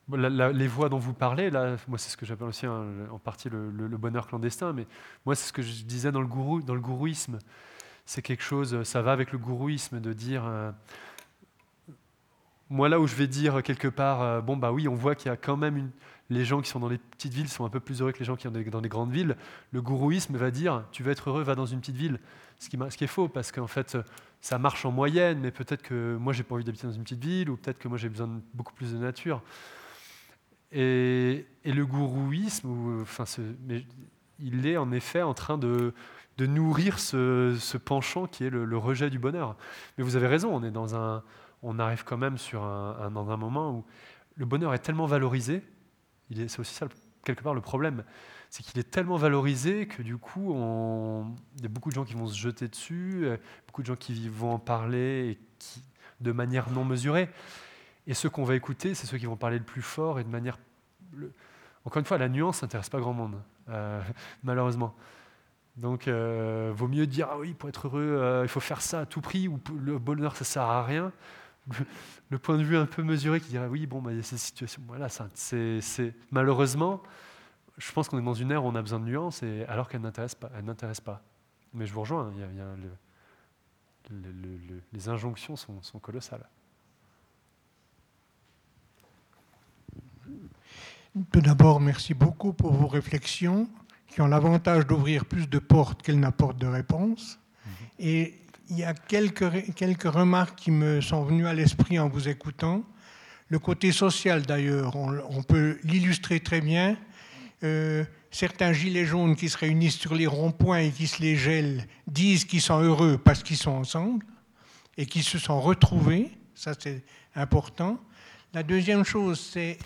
les voies dont vous parlez, là, moi c'est ce que j'appelle aussi en partie le, bonheur clandestin, mais moi c'est ce que je disais dans le, gourou, dans le gourouisme. C'est quelque chose, ça va avec le gourouisme de dire, euh, moi là où je vais dire quelque part, euh, bon bah oui, on voit qu'il y a quand même les gens qui sont dans les petites villes sont un peu plus heureux que les gens qui sont dans les grandes villes. Le gourouisme va dire, tu veux être heureux, va dans une petite ville. Ce qui, est faux, parce qu'en fait, ça marche en moyenne, mais peut-être que moi, j'ai pas envie d'habiter dans une petite ville, ou peut-être que moi, j'ai besoin de beaucoup plus de nature. Et, le gourouisme, enfin, il est en effet en train de, de nourrir ce, penchant qui est le, rejet du bonheur. Mais vous avez raison, on est dans un, on arrive quand même sur un, dans un moment où le bonheur est tellement valorisé. C'est aussi ça quelque part le problème c'est qu'il est tellement valorisé que du coup, il y a beaucoup de gens qui vont se jeter dessus, beaucoup de gens qui vont en parler de manière non mesurée. Et ceux qu'on va écouter, c'est ceux qui vont parler le plus fort et de manière... Encore une fois, la nuance n'intéresse pas grand monde, euh, (laughs) malheureusement. Donc, euh, vaut mieux dire, ah oui, pour être heureux, il faut faire ça à tout prix, ou le bonheur, ça sert à rien. (laughs) le point de vue un peu mesuré qui dirait oui, bon, bah, il y a ces situations. Voilà, c'est, malheureusement, je pense qu'on est dans une ère où on a besoin de nuances, et, alors qu'elle n'intéresse pas, elle n'intéresse pas. Mais je vous rejoins, y a, les injonctions sont, sont colossales. Tout d'abord, merci beaucoup pour vos réflexions qui ont l'avantage d'ouvrir plus de portes qu'elles n'apportent de réponses. Mhm. Et il y a quelques, quelques remarques qui me sont venues à l'esprit en vous écoutant. Le côté social, d'ailleurs, on, peut l'illustrer très bien. Euh, certains gilets jaunes qui se réunissent sur les ronds-points et qui se les gèlent disent qu'ils sont heureux parce qu'ils sont ensemble et qu'ils se sont retrouvés. Ça, c'est important. La deuxième chose, c'est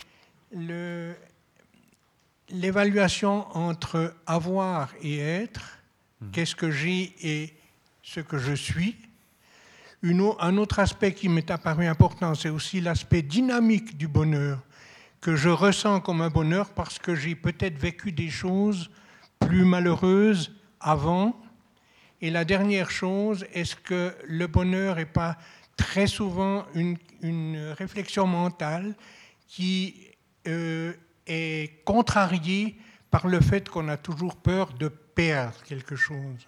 l'évaluation entre avoir et être. Hmm. Qu'est-ce que j'ai et ce que je suis. un autre aspect qui m'est apparu important, c'est aussi l'aspect dynamique du bonheur, que je ressens comme un bonheur parce que j'ai peut-être vécu des choses plus malheureuses avant. Et la dernière chose, est-ce que le bonheur n'est pas très souvent une, réflexion mentale qui euh, est contrariée par le fait qu'on a toujours peur de perdre quelque chose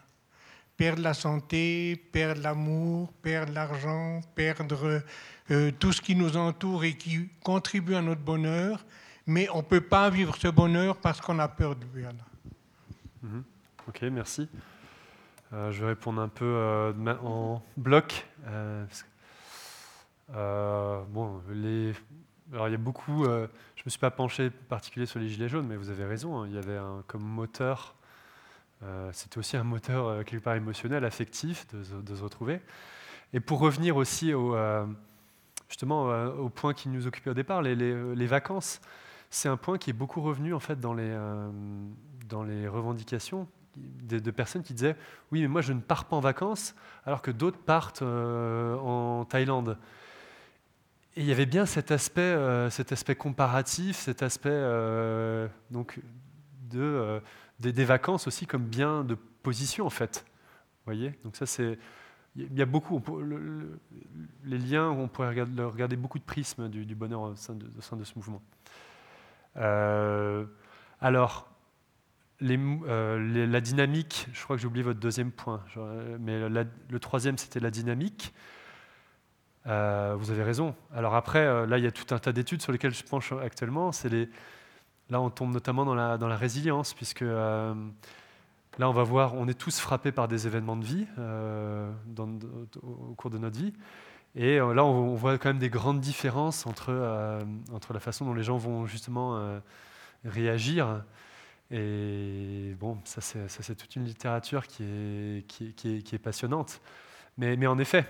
perdre la santé, perdre l'amour, perdre l'argent, perdre euh, tout ce qui nous entoure et qui contribue à notre bonheur, mais on ne peut pas vivre ce bonheur parce qu'on a peur de perdre. Mhm. Ok, merci. Euh, je vais répondre un peu euh, en bloc. bon, les... Alors, il y a beaucoup. je ne me suis pas penché particulier sur les gilets jaunes, mais vous avez raison. Hein, il y avait comme moteur euh, c'était aussi un moteur euh, quelque part émotionnel, affectif, de, se retrouver. Et pour revenir aussi au, euh, justement au point qui nous occupait au départ, les, vacances, c'est un point qui est beaucoup revenu en fait dans les, dans les revendications de, personnes qui disaient oui mais moi je ne pars pas en vacances alors que d'autres partent en Thaïlande. Et il y avait bien cet aspect, cet aspect comparatif, cet aspect donc de des, vacances aussi comme bien de position en fait. Voyez? Donc ça c'est il y a beaucoup, les liens, on pourrait regarder, beaucoup de prismes du, bonheur au sein, de, ce mouvement. Euh, alors, euh, la dynamique, je crois que j'ai oublié votre deuxième point, mais le troisième c'était la dynamique. Euh, vous avez raison. Alors après, là il y a tout un tas d'études sur lesquelles je penche actuellement. Là, on tombe notamment dans la, résilience, puisque euh, là, on va voir, on est tous frappés par des événements de vie euh, au cours de notre vie. Et euh, là, on, voit quand même des grandes différences entre, entre la façon dont les gens vont justement réagir. Et bon, ça, c'est toute une littérature qui est, passionnante. Mais, en effet,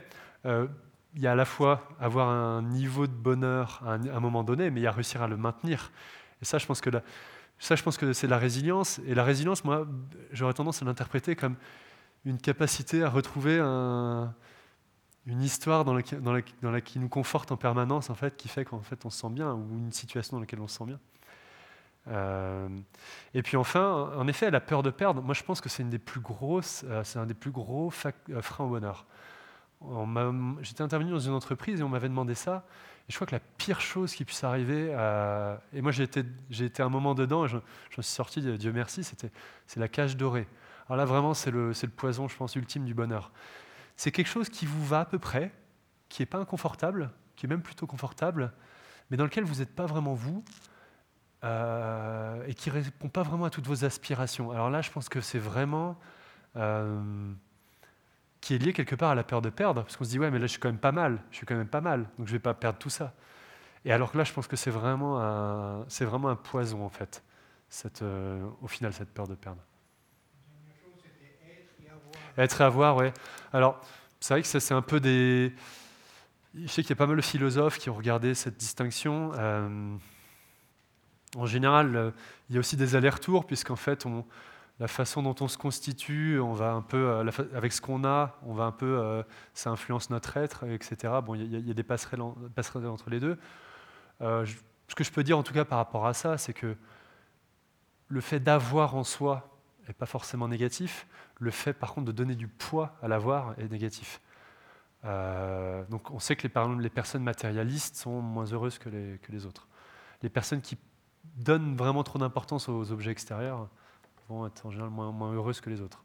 il y a à la fois avoir un niveau de bonheur à un moment donné, mais il y a réussir à le maintenir. Et ça, je pense que ça, je pense que c'est la résilience. Et la résilience, moi, j'aurais tendance à l'interpréter comme une capacité à retrouver une histoire dans laquelle, qui nous conforte en permanence, en fait, qui fait qu'en fait on se sent bien, ou une situation dans laquelle on se sent bien. Euh, et puis enfin, en effet, la peur de perdre, moi je pense que c'est une des plus grosses, euh, c'est un des plus gros euh, freins au bonheur. J'étais intervenu dans une entreprise et on m'avait demandé ça je crois que la pire chose qui puisse arriver, et moi j'ai été, un moment dedans, et je, suis sorti, Dieu merci, c'était, c'est la cage dorée. Alors là vraiment c'est le, c'est le poison, je pense, ultime du bonheur. C'est quelque chose qui vous va à peu près, qui n'est pas inconfortable, qui est même plutôt confortable, mais dans lequel vous n'êtes pas vraiment vous, euh, et qui ne répond pas vraiment à toutes vos aspirations. Alors là je pense que c'est vraiment... Euh, qui est lié quelque part à la peur de perdre, parce qu'on se dit, ouais, mais là, je suis quand même pas mal, je suis quand même pas mal, donc je ne vais pas perdre tout ça. Et alors que là, je pense que c'est vraiment un, vraiment un poison, en fait, euh, au final, cette peur de perdre. Être et avoir, ouais. Alors, c'est vrai que ça, c'est un peu des... Je sais qu'il y a pas mal de philosophes qui ont regardé cette distinction. Euh, en général, euh, il y a aussi des allers-retours, puisqu'en fait, on, la façon dont on se constitue, on va un peu, euh, avec ce qu'on a, on va un peu, euh, ça influence notre être, etc. Bon, il y, a des passerelles, entre les deux. Euh, ce que je peux dire en tout cas par rapport à ça, c'est que le fait d'avoir en soi n'est pas forcément négatif. Le fait par contre de donner du poids à l'avoir est négatif. donc on sait que les, personnes matérialistes sont moins heureuses que les autres. Les personnes qui donnent vraiment trop d'importance aux objets extérieurs vont être en général moins, moins heureuses que les autres.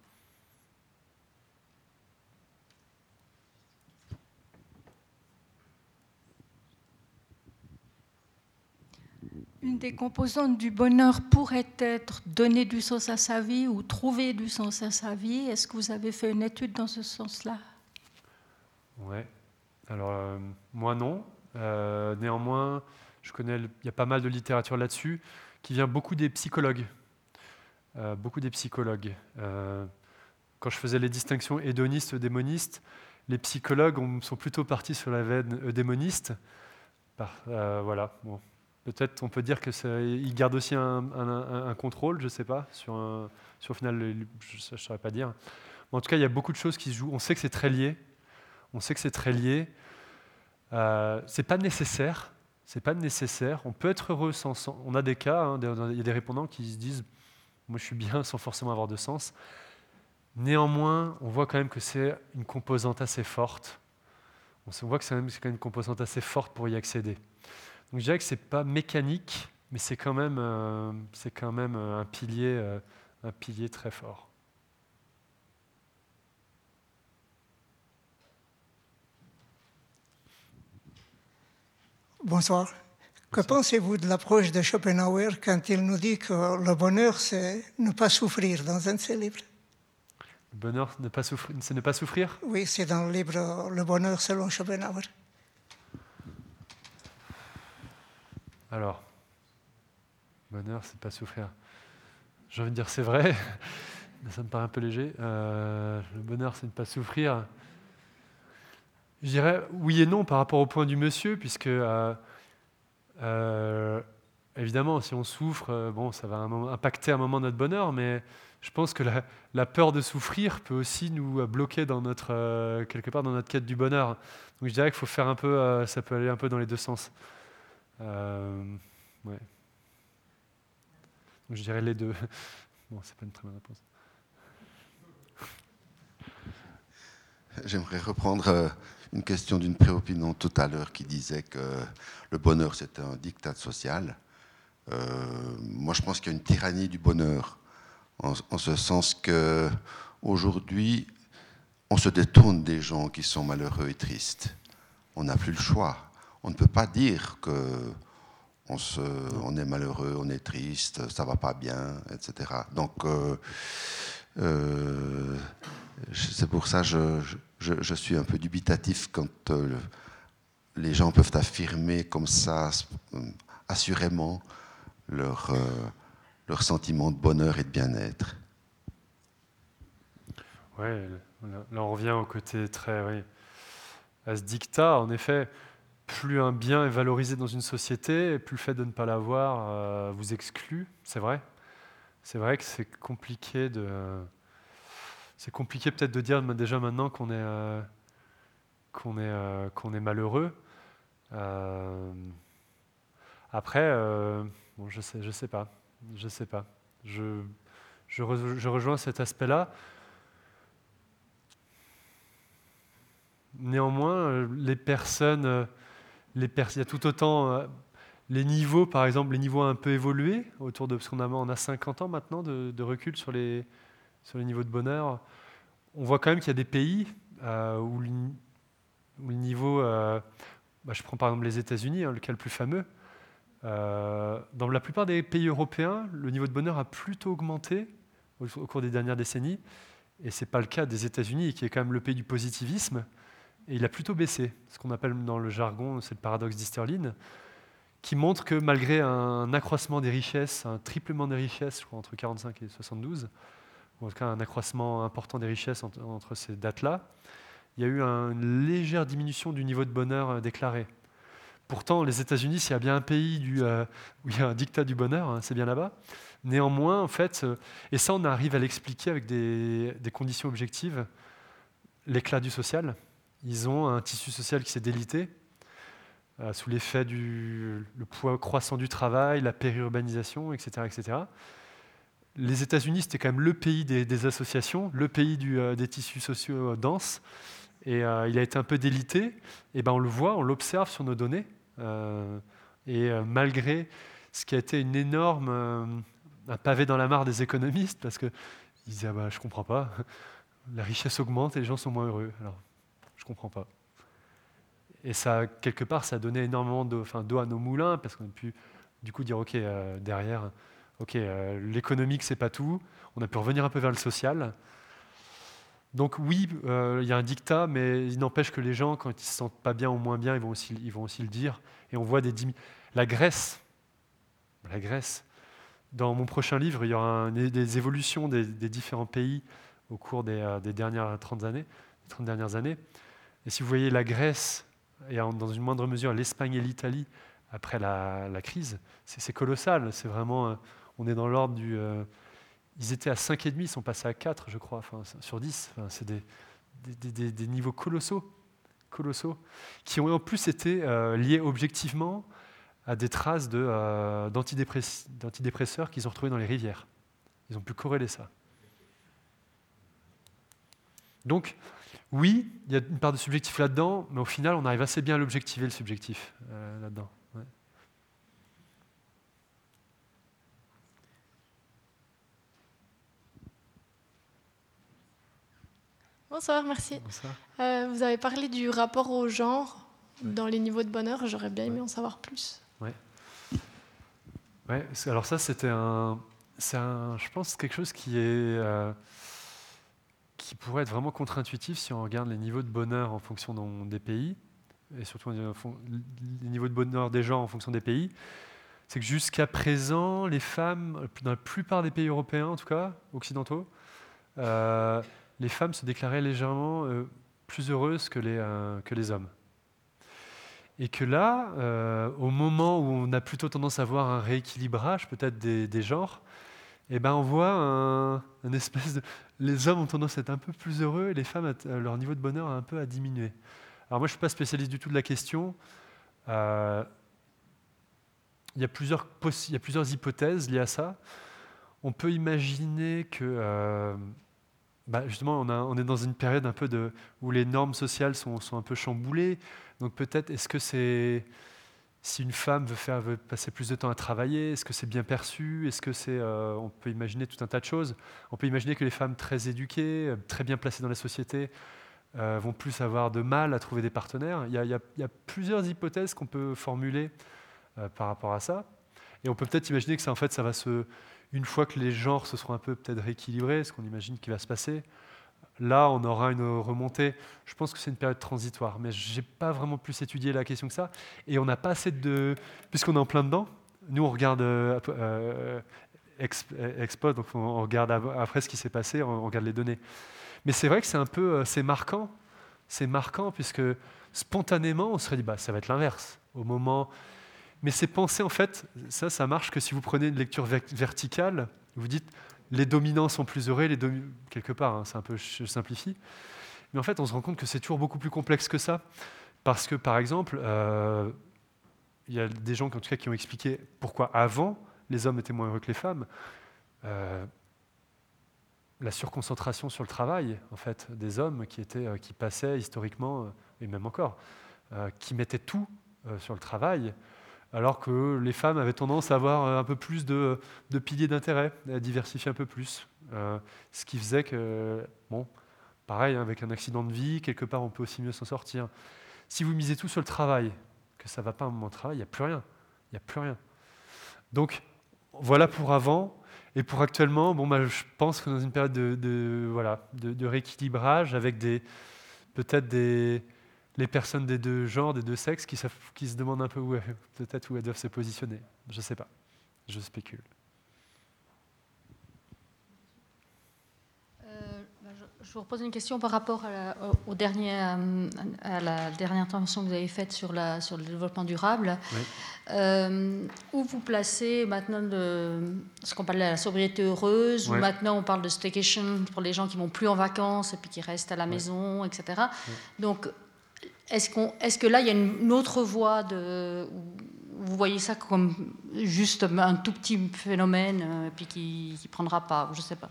Une des composantes du bonheur pourrait être donner du sens à sa vie ou trouver du sens à sa vie. Est-ce que vous avez fait une étude dans ce sens-là? Oui. Alors, euh, moi non. Euh, néanmoins, je connais, il y a pas mal de littérature là-dessus qui vient beaucoup des psychologues. Euh, beaucoup des psychologues. quand je faisais les distinctions hédonistes-démonistes, les psychologues sont plutôt partis sur la veine démoniste. voilà. Bon Peut-être on peut dire qu'il garde aussi un, contrôle, je ne sais pas, sur, un, le final, je ne saurais pas dire. en tout cas, il y a beaucoup de choses qui se jouent. On sait que c'est très lié. On sait que c'est très lié. Euh, c'est pas nécessaire. C'est pas nécessaire. On peut être heureux sans. on a des cas. Hein, il y a des répondants qui se disent, moi, je suis bien sans forcément avoir de sens. Néanmoins, on voit quand même que c'est une composante assez forte. On voit que c'est quand même une composante assez forte pour y accéder. Donc je dirais que ce n'est pas mécanique, mais c'est quand même, euh, euh, un, pilier, euh, un pilier très fort. Bonsoir. Que pensez-vous de l'approche de Schopenhauer quand il nous dit que le bonheur, c'est ne pas souffrir dans un de ses livres? Le bonheur, c'est ne pas souffrir? Oui, c'est dans le livre Le bonheur selon Schopenhauer. Alors, bonheur, c'est pas souffrir. J'ai envie de dire c'est vrai, mais (laughs) ça me paraît un peu léger. Euh, le bonheur, c'est ne pas souffrir. Je dirais oui et non par rapport au point du monsieur, puisque euh, euh, évidemment, si on souffre, bon, ça va impacter un moment notre bonheur, mais je pense que la, peur de souffrir peut aussi nous bloquer dans notre, quelque part dans notre quête du bonheur. Donc je dirais qu'il faut faire un peu, ça peut aller un peu dans les deux sens. Euh, ouais. je dirais les deux. (laughs) Bon, c'est pas une très bonne réponse. J'aimerais reprendre euh, une question d'une préopinant tout à l'heure qui disait que le bonheur c'était un diktat social. Euh, moi je pense qu'il y a une tyrannie du bonheur, en, ce sens que aujourd'hui on se détourne des gens qui sont malheureux et tristes. On n'a plus le choix on ne peut pas dire que on, est malheureux, on est triste, ça va pas bien, etc. Donc, euh, euh, c'est pour ça que je, suis un peu dubitatif quand euh, les gens peuvent affirmer comme ça, assurément, leur, leur sentiment de bonheur et de bien-être. Oui, là on revient au côté très, à ce dictat, en effet plus un bien est valorisé dans une société, plus le fait de ne pas l'avoir euh, vous exclut. C'est vrai. C'est vrai que c'est compliqué de. C'est compliqué peut-être de dire déjà maintenant qu'on est, euh, qu'on est, euh, est malheureux. après, bon, je sais, je sais pas, je sais pas. Je, je, rejoins cet aspect-là. Néanmoins, les personnes les il y a tout autant euh, les niveaux, par exemple, les niveaux un peu évolués, autour de, parce qu'on a, on a 50 ans maintenant de, recul sur les, sur les niveaux de bonheur. On voit quand même qu'il y a des pays euh, où, le, niveau, euh, bah, je prends par exemple les États-Unis, hein, le cas le plus fameux, dans la plupart des pays européens, le niveau de bonheur a plutôt augmenté au, au cours des dernières décennies, et ce n'est pas le cas des États-Unis, qui est quand même le pays du positivisme. Et il a plutôt baissé. Ce qu'on appelle dans le jargon, c'est le paradoxe d'Easterlin, qui montre que malgré un accroissement des richesses, un triplement des richesses, je crois, entre 45 et 72, en tout cas un accroissement important des richesses entre, ces dates-là, il y a eu une légère diminution du niveau de bonheur euh, déclaré. Pourtant, les États-Unis, s'il y a bien un pays euh, où il y a un dictat du bonheur, hein, c'est bien là-bas. Néanmoins, en fait, euh, et ça, on arrive à l'expliquer avec des, conditions objectives, l'éclat du social, ils ont un tissu social qui s'est délité sous l'effet du poids croissant du travail, la périurbanisation, etc. etc. Les États-Unis, c'était quand même le pays des, associations, le pays euh, des tissus sociaux euh, denses. Et euh, il a été un peu délité. Et ben on le voit, on l'observe sur nos données. Et malgré ce qui a été une énorme, un pavé dans la mare des économistes, parce qu'ils disaient bah, je comprends pas, la richesse augmente et les gens sont moins heureux. Alors, je comprends pas. Et ça, quelque part, ça a donné énormément d'eau à nos moulins, parce qu'on a pu du coup dire, OK, derrière, OK, l'économique, c'est pas tout. On a pu revenir un peu vers le social. Donc oui, euh, il y a un dictat, mais il n'empêche que les gens, quand ils se sentent pas bien ou moins bien, ils vont aussi, ils vont aussi le dire. Et on voit des la Grèce, la Grèce. Dans mon prochain livre, il y aura des évolutions des, différents pays au cours des, euh, dernières 30 années, 30 dernières années. Et si vous voyez la Grèce et dans une moindre mesure l'Espagne et l'Italie après la, crise, c'est colossal. C'est vraiment, euh, on est dans l'ordre du ils étaient à 5,5, ils sont passés à 4, je crois, sur 10. c'est des, niveaux colossaux, colossaux, qui ont en plus été euh, liés objectivement à des traces euh, d'antidépresseurs qu'ils ont retrouvés dans les rivières. Ils ont pu corréler ça. Donc, oui, il y a une part de subjectif là-dedans, mais au final, on arrive assez bien à l'objectiver, le subjectif, euh, là-dedans. Bonsoir, merci. Euh, vous avez parlé du rapport au genre dans les niveaux de bonheur. J'aurais bien aimé en savoir plus. Ouais. Ouais. Alors ça, c'était un, c'est un, je pense, quelque chose qui est, euh, qui pourrait être vraiment contre-intuitif si on regarde les niveaux de bonheur en fonction des pays et surtout les niveaux de bonheur des gens en fonction des pays. C'est que jusqu'à présent, les femmes, dans la plupart des pays européens, en tout cas occidentaux, euh, les femmes se déclaraient légèrement euh, plus heureuses que les, euh, que les hommes. Et que là, euh, au moment où on a plutôt tendance à voir un rééquilibrage peut-être des, genres, eh ben on voit un, espèce de... Les hommes ont tendance à être un peu plus heureux et les femmes, leur niveau de bonheur a un peu à diminuer. Alors moi, je ne suis pas spécialiste du tout de la question. il y a plusieurs hypothèses liées à ça. On peut imaginer que bah, justement, on, est dans une période un peu où les normes sociales sont, un peu chamboulées. Donc peut-être, est-ce que c'est si une femme veut, faire, passer plus de temps à travailler, est-ce que c'est bien perçu? Est-ce que c'est, euh, on peut imaginer tout un tas de choses. On peut imaginer que les femmes très éduquées, euh, très bien placées dans la société, euh, vont plus avoir de mal à trouver des partenaires. Il y a, plusieurs hypothèses qu'on peut formuler par rapport à ça. Et on peut peut-être imaginer que ça, en fait, ça va se une fois que les genres se seront un peu peut-être rééquilibrés, ce qu'on imagine qui va se passer, là, on aura une remontée. Je pense que c'est une période transitoire, mais je n'ai pas vraiment plus étudié la question que ça. Et on n'a pas assez de... Puisqu'on est en plein dedans, nous, on regarde euh, euh Expo, donc on regarde après ce qui s'est passé, on regarde les données. Mais c'est vrai que c'est un peu... Euh, c'est marquant. C'est marquant, puisque spontanément, on se serait dit, bah, ça va être l'inverse. Au moment mais ces pensées, en fait, ça, ça marche que si vous prenez une lecture verticale, vous dites les dominants sont plus heureux, les quelque part, hein, c'est un peu, je simplifie. Mais en fait, on se rend compte que c'est toujours beaucoup plus complexe que ça. Parce que, par exemple, euh, il y a des gens qui ont expliqué pourquoi avant, les hommes étaient moins heureux que les femmes. Euh, la surconcentration sur le travail, en fait, des hommes qui, euh, qui passaient historiquement, et même encore, qui mettaient tout sur le travail, alors que les femmes avaient tendance à avoir euh, un peu plus de, piliers d'intérêt, à diversifier un peu plus. Euh, ce qui faisait que, bon, pareil, hein, avec un accident de vie, quelque part, on peut aussi mieux s'en sortir. Si vous misez tout sur le travail, que ça ne va pas un moment de travail, il n'y a plus rien. Il n'y a plus rien. Donc, voilà pour avant. Et pour actuellement, bon, bah, je pense que dans une période de, voilà, de rééquilibrage, avec peut-être des, les personnes des deux genres, des deux sexes, qui, qui se demandent un peu où peut-être où elles doivent se positionner. Je ne sais pas. Je spécule. Euh, bah, je vous repose une question par rapport à la, au dernier, euh, à la dernière intervention que vous avez faite sur, la, sur le développement durable. Euh, où vous placez maintenant de, ce qu'on parlait de la sobriété heureuse, ou maintenant on parle de staycation pour les gens qui vont plus en vacances et puis qui restent à la maison, etc. Donc est-ce, que là, il y a une autre voie de, Vous voyez ça comme juste un tout petit phénomène, euh, puis qui ne prendra pas, je ne sais pas.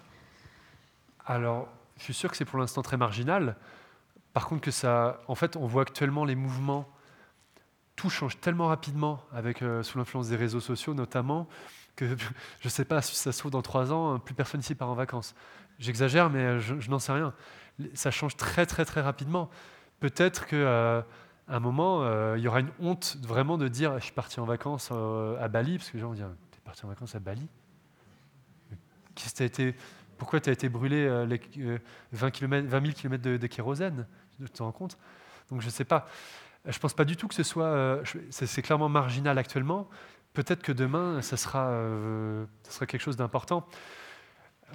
Alors, je suis sûr que c'est pour l'instant très marginal. Par contre, que ça, en fait, on voit actuellement les mouvements, tout change tellement rapidement avec, euh, sous l'influence des réseaux sociaux notamment, que (laughs) je ne sais pas si ça se trouve dans trois ans, plus personne ici part en vacances. J'exagère, mais je, n'en sais rien. Ça change très très très rapidement. Peut-être qu'à euh, un moment, euh, il y aura une honte vraiment de dire je suis parti en vacances à Bali, parce que les gens vont dire tu es parti en vacances à Bali? Pourquoi tu as été brûlé les, 20, km, 20 000 km de, kérosène? Tu te rends compte? Donc je ne sais pas. Je ne pense pas du tout que ce soit. Euh, c'est clairement marginal actuellement. Peut-être que demain, ça sera, euh, ça sera quelque chose d'important.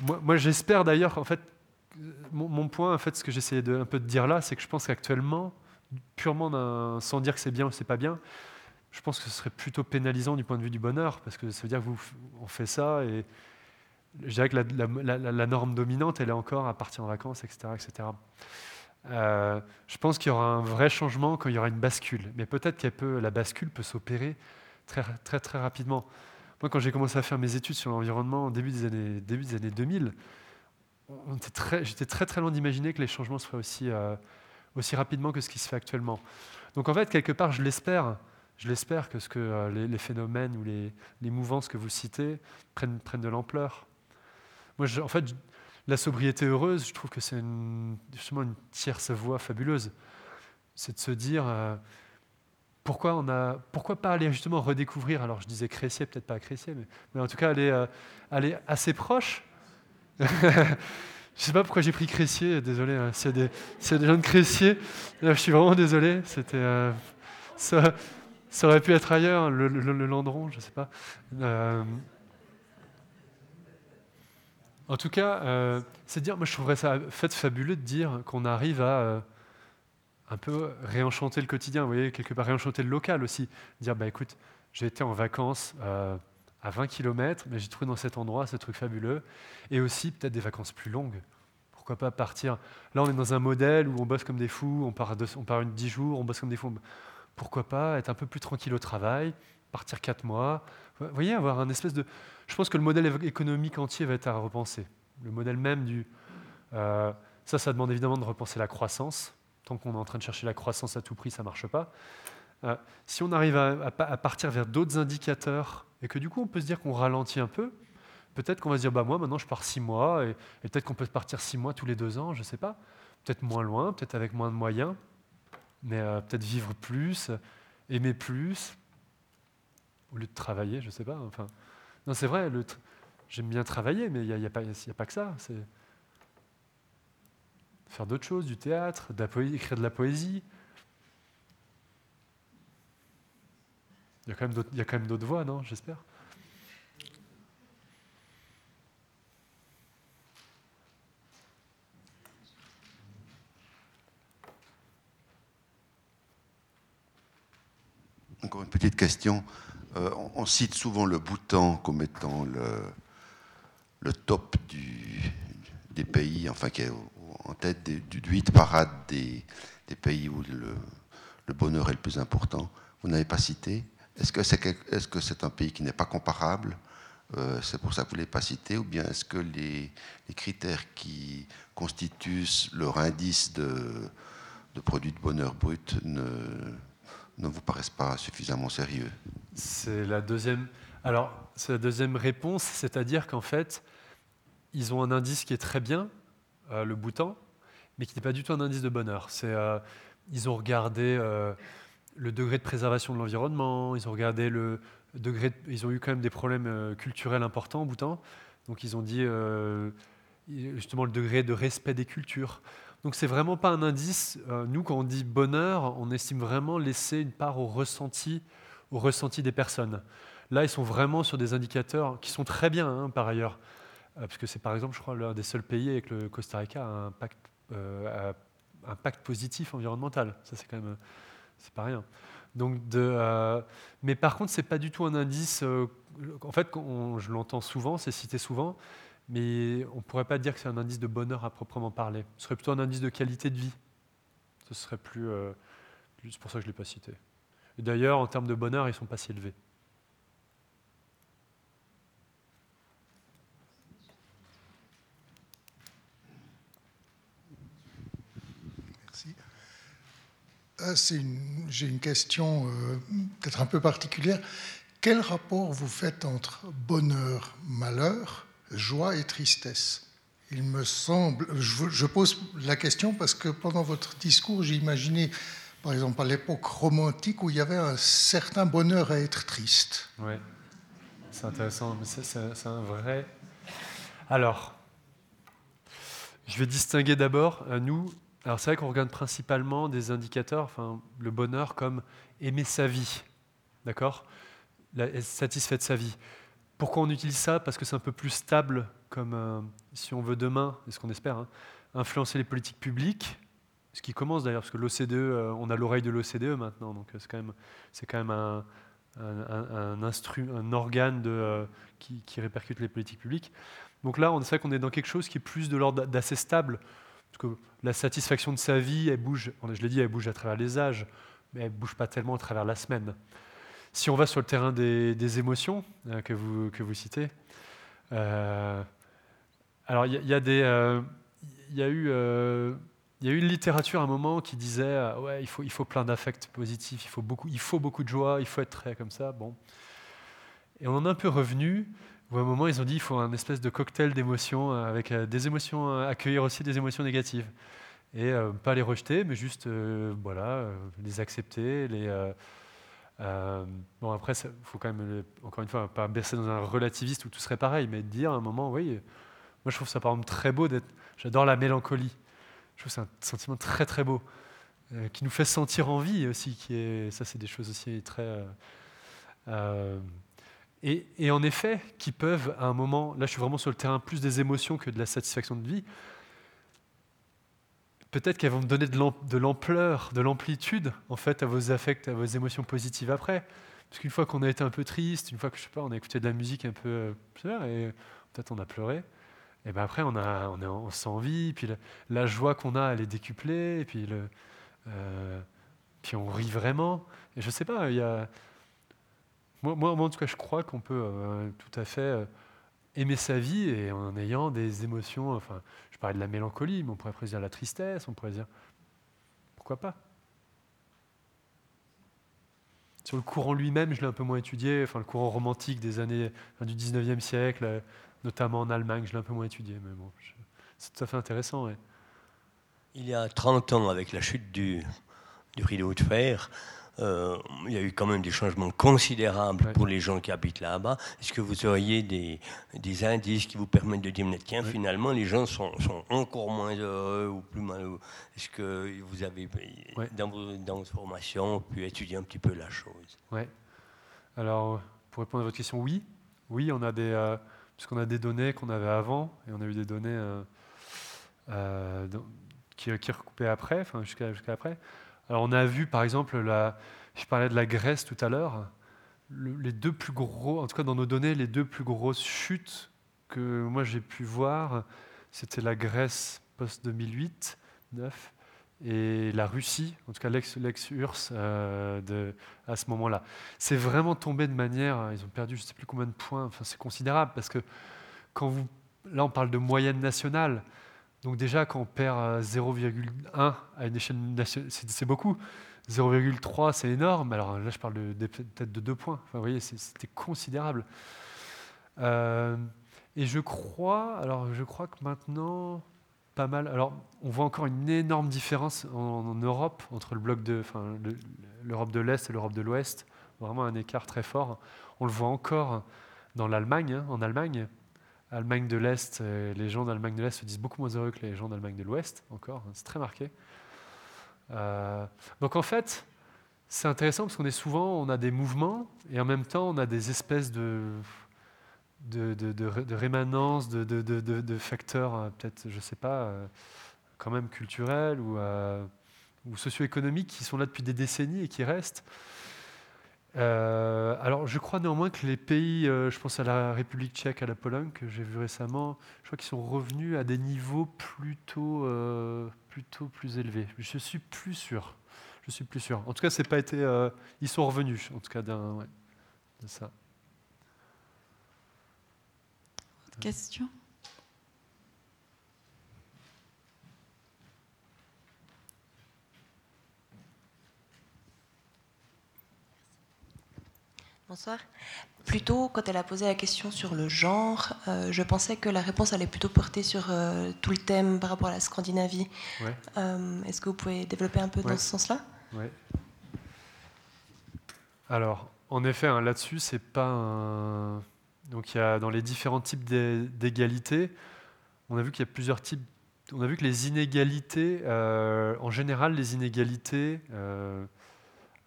Moi, moi j'espère d'ailleurs, en fait, mon, point, en fait, ce que j'essayais un peu de dire là, c'est que je pense qu'actuellement, purement sans dire que c'est bien ou c'est pas bien, je pense que ce serait plutôt pénalisant du point de vue du bonheur, parce que ça veut dire qu'on fait ça et je dirais que la, norme dominante, elle est encore à partir en vacances, etc. etc. Euh, je pense qu'il y aura un vrai changement quand il y aura une bascule. Mais peut-être que la bascule peut s'opérer très, très, très rapidement. Moi, quand j'ai commencé à faire mes études sur l'environnement au début des années 2000, j'étais très très loin d'imaginer que les changements se feraient aussi, euh, aussi rapidement que ce qui se fait actuellement. Donc en fait, quelque part, je l'espère. Je l'espère que, ce que euh, les, phénomènes ou les, mouvances que vous citez prennent, prennent de l'ampleur. Moi, en fait, la sobriété heureuse, je trouve que c'est justement une tierce voie fabuleuse. C'est de se dire euh, pourquoi, on a, pourquoi pas aller justement redécouvrir, alors je disais Crécier, peut-être pas Crécier, mais, mais, en tout cas aller, aller assez proche. (laughs) je ne sais pas pourquoi j'ai pris Crécier, désolé, hein, a des gens de Crécier, je suis vraiment désolé. C'était, euh, ça, ça, aurait pu être ailleurs, le, le, Landron, je sais pas. En tout cas, euh, c'est dire, moi je trouverais ça fait fabuleux de dire qu'on arrive à euh, un peu réenchanter le quotidien, vous voyez, quelque part réenchanter le local aussi. Dire, bah écoute, j'ai été en vacances euh, à 20 km, mais j'ai trouvé dans cet endroit ce truc fabuleux. Et aussi peut-être des vacances plus longues. Pourquoi pas partir? Là, on est dans un modèle où on bosse comme des fous, on part, on part une 10 jours, on bosse comme des fous. Pourquoi pas être un peu plus tranquille au travail, partir 4 mois, vous voyez, avoir un espèce de... Je pense que le modèle économique entier va être à repenser. Le modèle même du... Euh, ça, ça demande évidemment de repenser la croissance. Tant qu'on est en train de chercher la croissance à tout prix, ça ne marche pas. Euh, si on arrive à, partir vers d'autres indicateurs et que du coup on peut se dire qu'on ralentit un peu, peut-être qu'on va se dire bah moi maintenant je pars six mois et, peut-être qu'on peut partir six mois tous les deux ans, je ne sais pas. Peut-être moins loin, peut-être avec moins de moyens, mais euh, peut-être vivre plus, aimer plus, au lieu de travailler, je ne sais pas. Enfin, non, c'est vrai, j'aime bien travailler, mais il n'y a, pas, a, pas que ça. C'est faire d'autres choses, du théâtre, de la écrire de la poésie. Il y a quand même d'autres voies, non J'espère? Encore une petite question. Euh, on, cite souvent le Bhoutan comme étant le, top des pays, enfin qui est en tête du, 8 parade des, pays où le, bonheur est le plus important. Vous n'avez pas cité? Est-ce que c'est est -ce c'est un pays qui n'est pas comparable euh, C'est pour ça que vous ne l'avez pas cité Ou bien est-ce que les, critères qui constituent leur indice de, produit de bonheur brut ne, ne vous paraissent pas suffisamment sérieux? C'est la deuxième. Alors, c'est la deuxième réponse, c'est-à-dire qu'en fait, ils ont un indice qui est très bien, euh, le Bhoutan, mais qui n'est pas du tout un indice de bonheur. Euh, ils ont regardé le degré de préservation de l'environnement, ils ont regardé le degré, ils ont eu quand même des problèmes culturels importants au Bhoutan, donc ils ont dit justement le degré de respect des cultures. Donc c'est vraiment pas un indice. Euh, nous, quand on dit bonheur, on estime vraiment laisser une part au ressenti, au ressenti des personnes. Là, ils sont vraiment sur des indicateurs qui sont très bien, hein, par ailleurs, euh, parce que c'est par exemple, je crois, l'un des seuls pays avec le Costa Rica a un pacte, euh, un pacte positif environnemental. Ça, c'est quand même, c'est pas rien. Donc, de, mais par contre, c'est pas du tout un indice. en fait, je l'entends souvent, c'est cité souvent mais on pourrait pas dire que c'est un indice de bonheur à proprement parler. Ce serait plutôt un indice de qualité de vie. Ce serait plus. Euh, c'est pour ça que je ne l'ai pas cité. D'ailleurs, en termes de bonheur, ils ne sont pas si élevés. J'ai une question peut-être un peu particulière. Quel rapport vous faites entre bonheur, malheur, joie et tristesse? Il me semble, je, pose la question parce que pendant votre discours, j'ai imaginé, par exemple, à l'époque romantique où il y avait un certain bonheur à être triste. Oui, c'est intéressant, c'est un vrai. Alors, je vais distinguer d'abord, euh, nous, alors c'est vrai qu'on regarde principalement des indicateurs, enfin, le bonheur comme aimer sa vie, d'accord? Être satisfait de sa vie. Pourquoi on utilise ça? Parce que c'est un peu plus stable, comme euh, si on veut demain, et ce qu'on espère, hein, influencer les politiques publiques, ce qui commence d'ailleurs, parce que l'OCDE, euh, on a l'oreille de l'OCDE maintenant, donc euh, c'est quand même, c'est quand même un, un, organe qui, répercute les politiques publiques. Donc là, on sait qu'on est dans quelque chose qui est plus de l'ordre d'assez stable, que la satisfaction de sa vie, elle bouge, je l'ai dit, elle bouge à travers les âges, mais elle ne bouge pas tellement à travers la semaine. Si on va sur le terrain des, émotions euh, que, vous, citez, euh, alors il y, a euh, eu, une littérature à un moment qui disait ouais il faut, il faut plein d'affects positifs, il faut beaucoup, il faut beaucoup de joie, il faut être très comme ça. Bon, et on en est un peu revenu. Où à un moment, ils ont dit il faut un espèce de cocktail d'émotions avec des émotions, accueillir aussi des émotions négatives et pas les rejeter, mais juste voilà les accepter, euh, bon, après, il faut quand même, encore une fois, pas baisser dans un relativiste où tout serait pareil, mais dire à un moment, oui, moi je trouve ça par exemple très beau d'être. J'adore la mélancolie. Je trouve c'est un sentiment très très beau, euh, qui nous fait sentir en vie aussi. Qui est, ça, c'est des choses aussi très. Euh, et, en effet, qui peuvent à un moment, là je suis vraiment sur le terrain plus des émotions que de la satisfaction de vie, peut-être qu'elles vont me donner de l'ampleur, de l'amplitude en fait à vos affects, à vos émotions positives après. Parce qu'une fois qu'on a été un peu triste, une fois que je sais pas, on a écouté de la musique un peu, et peut-être on a pleuré, et ben après on a, on, on sent envie, puis la, joie qu'on a, elle est décuplée, puis euh, puis on rit vraiment. Et je sais pas, il y a, moi, en tout cas, je crois qu'on peut euh, tout à fait aimer sa vie et en ayant des émotions, enfin, je parlais de la mélancolie, mais on pourrait dire la tristesse, on pourrait dire pourquoi pas? Sur le courant lui-même, je l'ai un peu moins étudié, enfin le courant romantique des années du 19e siècle, notamment en Allemagne, je l'ai un peu moins étudié, mais bon, c'est tout à fait intéressant. Il y a 30 ans, avec la chute du rideau de fer, euh, il y a eu quand même des changements considérables pour les gens qui habitent là-bas. Est-ce que vous auriez des, des, indices qui vous permettent de dire, tiens, finalement, les gens sont, sont, encore moins heureux ou plus malheureux Est-ce que vous avez, dans, vos, dans votre formation, pu étudier un petit peu la chose? Oui. Alors, pour répondre à votre question, oui. Oui, on a des, euh, puisqu'on a des données qu'on avait avant, et on a eu des données euh, qui, qui recoupaient après, enfin jusqu'à jusqu'à après. On a vu par exemple, je parlais de la Grèce tout à l'heure, les deux plus gros, en tout cas dans nos données, les deux plus grosses chutes que moi j'ai pu voir, c'était la Grèce post-2008, 9, et la Russie, en tout cas l'ex-URSS euh, à ce moment-là. C'est vraiment tombé de manière, ils ont perdu je ne sais plus combien de points, enfin, c'est considérable parce que quand vous, là on parle de moyenne nationale, donc déjà, quand on perd 0,1 euh, à une échelle nationale, c'est beaucoup. 0,3, c'est énorme. Alors là, je parle peut-être de 2 points. Enfin, vous voyez, c'était considérable. Euh, et je crois, alors je crois que maintenant, pas mal. Alors, on voit encore une énorme différence en, Europe entre le bloc de, enfin, l'Europe de l'Est et l'Europe de l'Ouest. Vraiment un écart très fort. On le voit encore dans l'Allemagne. Hein, en Allemagne, Allemagne de l'Est, euh, les gens d'Allemagne de l'Est se disent beaucoup moins heureux que les gens d'Allemagne de l'Ouest, encore, hein, c'est très marqué. Euh, donc en fait, c'est intéressant parce qu'on est souvent, on a des mouvements et en même temps on a des espèces de, de, de, de rémanence, de, facteurs, euh, peut-être, je ne sais pas, quand même culturels ou, ou socio-économiques qui sont là depuis des décennies et qui restent. Euh, alors, je crois néanmoins que les pays, euh, je pense à la République tchèque, à la Pologne, que j'ai vu récemment, je crois qu'ils sont revenus à des niveaux plutôt, euh, plutôt plus élevés. Je suis plus sûr. Je suis plus sûr. En tout cas, c'est pas été. ils sont revenus, en tout cas, d'un, de ça. Question? Bonsoir. Plutôt, quand elle a posé la question sur le genre, euh, je pensais que la réponse allait plutôt porter sur euh, tout le thème par rapport à la Scandinavie. Euh, est-ce que vous pouvez développer un peu dans ce sens-là? Oui. Alors, en effet, hein, là-dessus, c'est pas un... Donc, il y a dans les différents types d'égalité, on a vu qu'il y a plusieurs types. On a vu que les inégalités, en général, les inégalités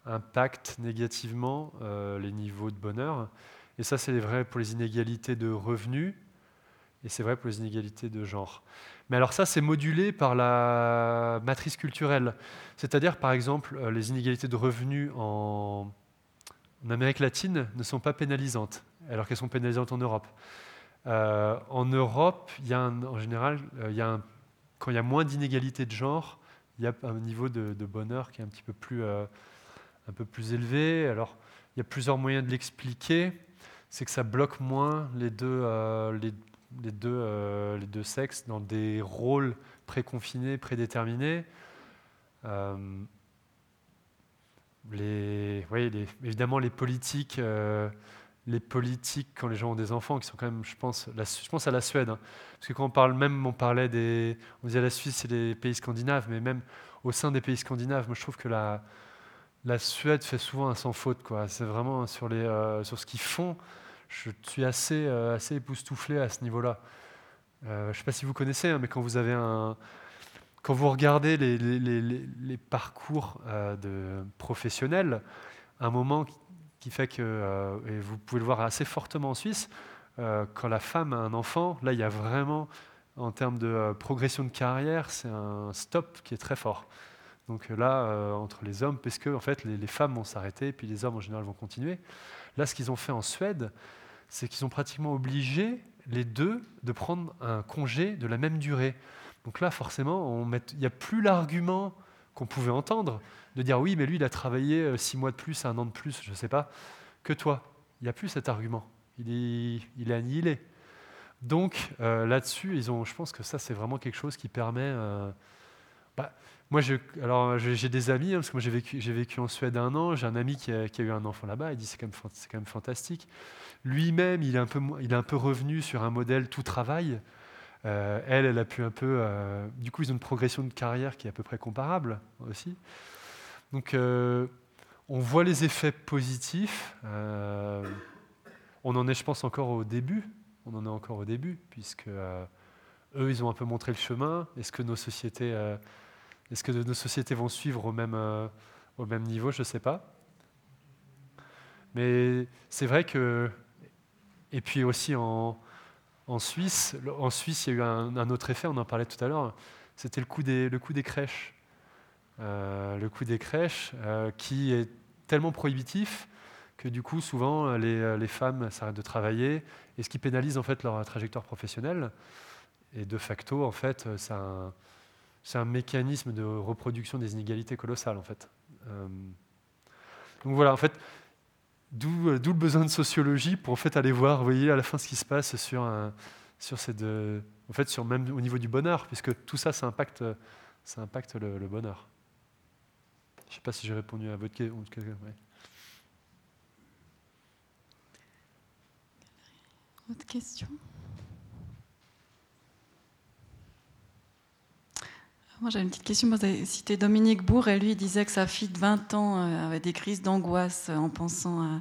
impactent négativement euh, les niveaux de bonheur. Et ça, c'est vrai pour les inégalités de revenus et c'est vrai pour les inégalités de genre. Mais alors ça, c'est modulé par la matrice culturelle. C'est-à-dire, par exemple, euh, les inégalités de revenus en, Amérique latine ne sont pas pénalisantes, alors qu'elles sont pénalisantes en Europe. Euh, en Europe, y a en général, quand il y a moins d'inégalités de genre, il y a un niveau de, bonheur qui est un petit peu plus un peu plus élevé. Alors, il y a plusieurs moyens de l'expliquer. C'est que ça bloque moins les deux, euh, les, deux, euh, les deux sexes dans des rôles préconfinés, prédéterminés. Euh, les, les, évidemment, les politiques, les politiques, quand les gens ont des enfants, qui sont quand même, je pense, je pense à la Suède. Hein. parce que quand on parle même, on parlait des. On disait la Suisse et les pays scandinaves, mais même au sein des pays scandinaves, moi je trouve que la, la Suède fait souvent un sans faute. C'est vraiment sur, les, euh, sur ce qu'ils font. Je suis assez, euh, assez époustouflé à ce niveau-là. Euh, je ne sais pas si vous connaissez, hein, mais quand vous avez un, quand vous regardez les, parcours de professionnels, un moment qui fait que, et vous pouvez le voir assez fortement en Suisse, quand la femme a un enfant, là il y a vraiment, en termes de progression de carrière, c'est un stop qui est très fort. Donc euh, là, euh, entre les hommes, parce que en fait, les, femmes vont s'arrêter, puis les hommes en général vont continuer. Là, ce qu'ils ont fait en Suède, c'est qu'ils ont pratiquement obligé les deux de prendre un congé de la même durée. Donc là, forcément, il n'y a plus l'argument qu'on pouvait entendre de dire oui, mais lui, il a travaillé euh, six mois de plus, un an de plus, je ne sais pas, que toi. Il n'y a plus cet argument. Il est, il est annihilé. Donc là-dessus, ils ont, je pense que ça, c'est vraiment quelque chose qui permet. Bah, moi, alors j'ai des amis, hein, parce que moi j'ai vécu, en Suède un an, j'ai un ami qui a, eu un enfant là-bas, il dit c'est quand, même fantastique. Lui-même, il, est un peu, il est un peu revenu sur un modèle tout travail. Euh, elle, elle a pu un peu... Euh, du coup, ils ont une progression de carrière qui est à peu près comparable aussi. Donc, euh, on voit les effets positifs. on en est, je pense, encore au début. On en est encore au début, puisque eux, ils ont un peu montré le chemin. Est-ce que nos sociétés est-ce que nos sociétés vont suivre au même, euh, niveau? Je ne sais pas. Mais c'est vrai que. Et puis aussi en, Suisse, en Suisse, il y a eu un, autre effet, on en parlait tout à l'heure, c'était le coût des, crèches. Euh, le coût des crèches euh, qui est tellement prohibitif que du coup, souvent, les, femmes s'arrêtent de travailler, et ce qui pénalise en fait leur trajectoire professionnelle. Et de facto, en fait, ça c'est un mécanisme de reproduction des inégalités colossales, en fait. Euh, donc voilà, en fait, d'où le besoin de sociologie pour en fait aller voir, vous voyez, à la fin ce qui se passe sur, ces deux, en fait, sur même au niveau du bonheur, puisque tout ça, ça impacte, ça impacte le, bonheur. Je ne sais pas si j'ai répondu à votre question. Autre question? Moi, j'ai une petite question. Vous avez cité Dominique Bourg et lui il disait que sa fille de 20 ans euh, avait des crises d'angoisse en pensant à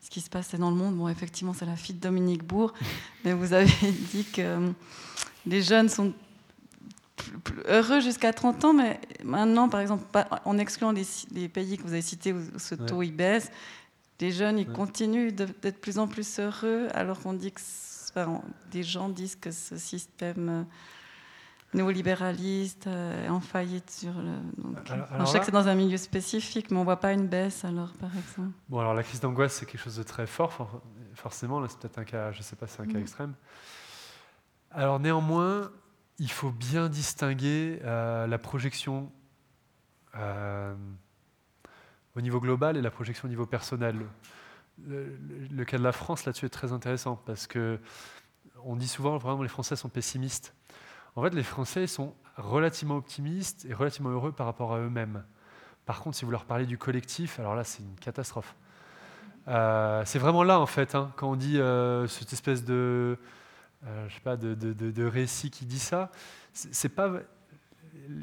ce qui se passait dans le monde. Bon, effectivement, c'est la fille de Dominique Bourg, (laughs) mais vous avez (laughs) dit que euh, les jeunes sont heureux jusqu'à 30 ans, mais maintenant, par exemple, en excluant les, pays que vous avez cités où ce taux il baisse, les jeunes ils continuent d'être plus en plus heureux, alors qu'on dit que des gens disent que ce système euh, néolibéraliste, euh, en faillite sur le. je sais que c'est dans un milieu spécifique, mais on ne voit pas une baisse alors, par exemple. Bon, alors la crise d'angoisse, c'est quelque chose de très fort, forcément. Là, c'est peut-être un cas, je ne sais pas, c'est un cas mm. extrême. Alors néanmoins, il faut bien distinguer euh, la projection euh, au niveau global et la projection au niveau personnel. Le, le cas de la France là-dessus est très intéressant parce que on dit souvent vraiment les Français sont pessimistes. En fait, les Français sont relativement optimistes et relativement heureux par rapport à eux-mêmes. Par contre, si vous leur parlez du collectif, alors là, c'est une catastrophe. c'est vraiment là, en fait, hein, quand on dit cette espèce de, je sais pas, de, récit qui dit ça. C'est pas,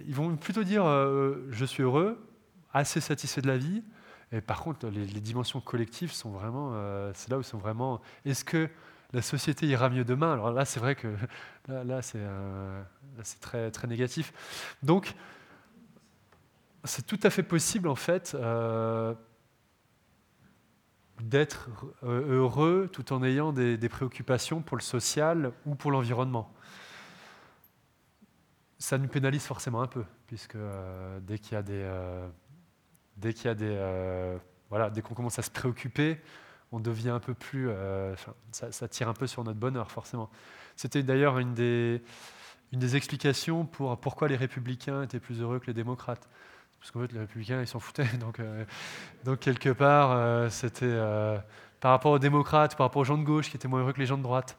ils vont plutôt dire je suis heureux, assez satisfait de la vie. Et par contre, les, dimensions collectives sont vraiment, c'est là où sont vraiment. Est-ce que la société ira mieux demain Alors là, c'est vrai que là, c'est très, négatif. Donc, c'est tout à fait possible, en fait, euh, d'être euh, heureux tout en ayant des, préoccupations pour le social ou pour l'environnement. Ça nous pénalise forcément un peu, puisque euh, dès qu'il y a des... dès qu'il y des... voilà, dès qu'on commence à se préoccuper, on devient un peu plus... Ça, ça, tire un peu sur notre bonheur, forcément. C'était d'ailleurs une des, une des explications pour pourquoi les républicains étaient plus heureux que les démocrates parce qu'en fait, les républicains, ils s'en foutaient. Donc, euh, donc quelque part, euh, c'était euh, par rapport aux démocrates, par rapport aux gens de gauche qui étaient moins heureux que les gens de droite.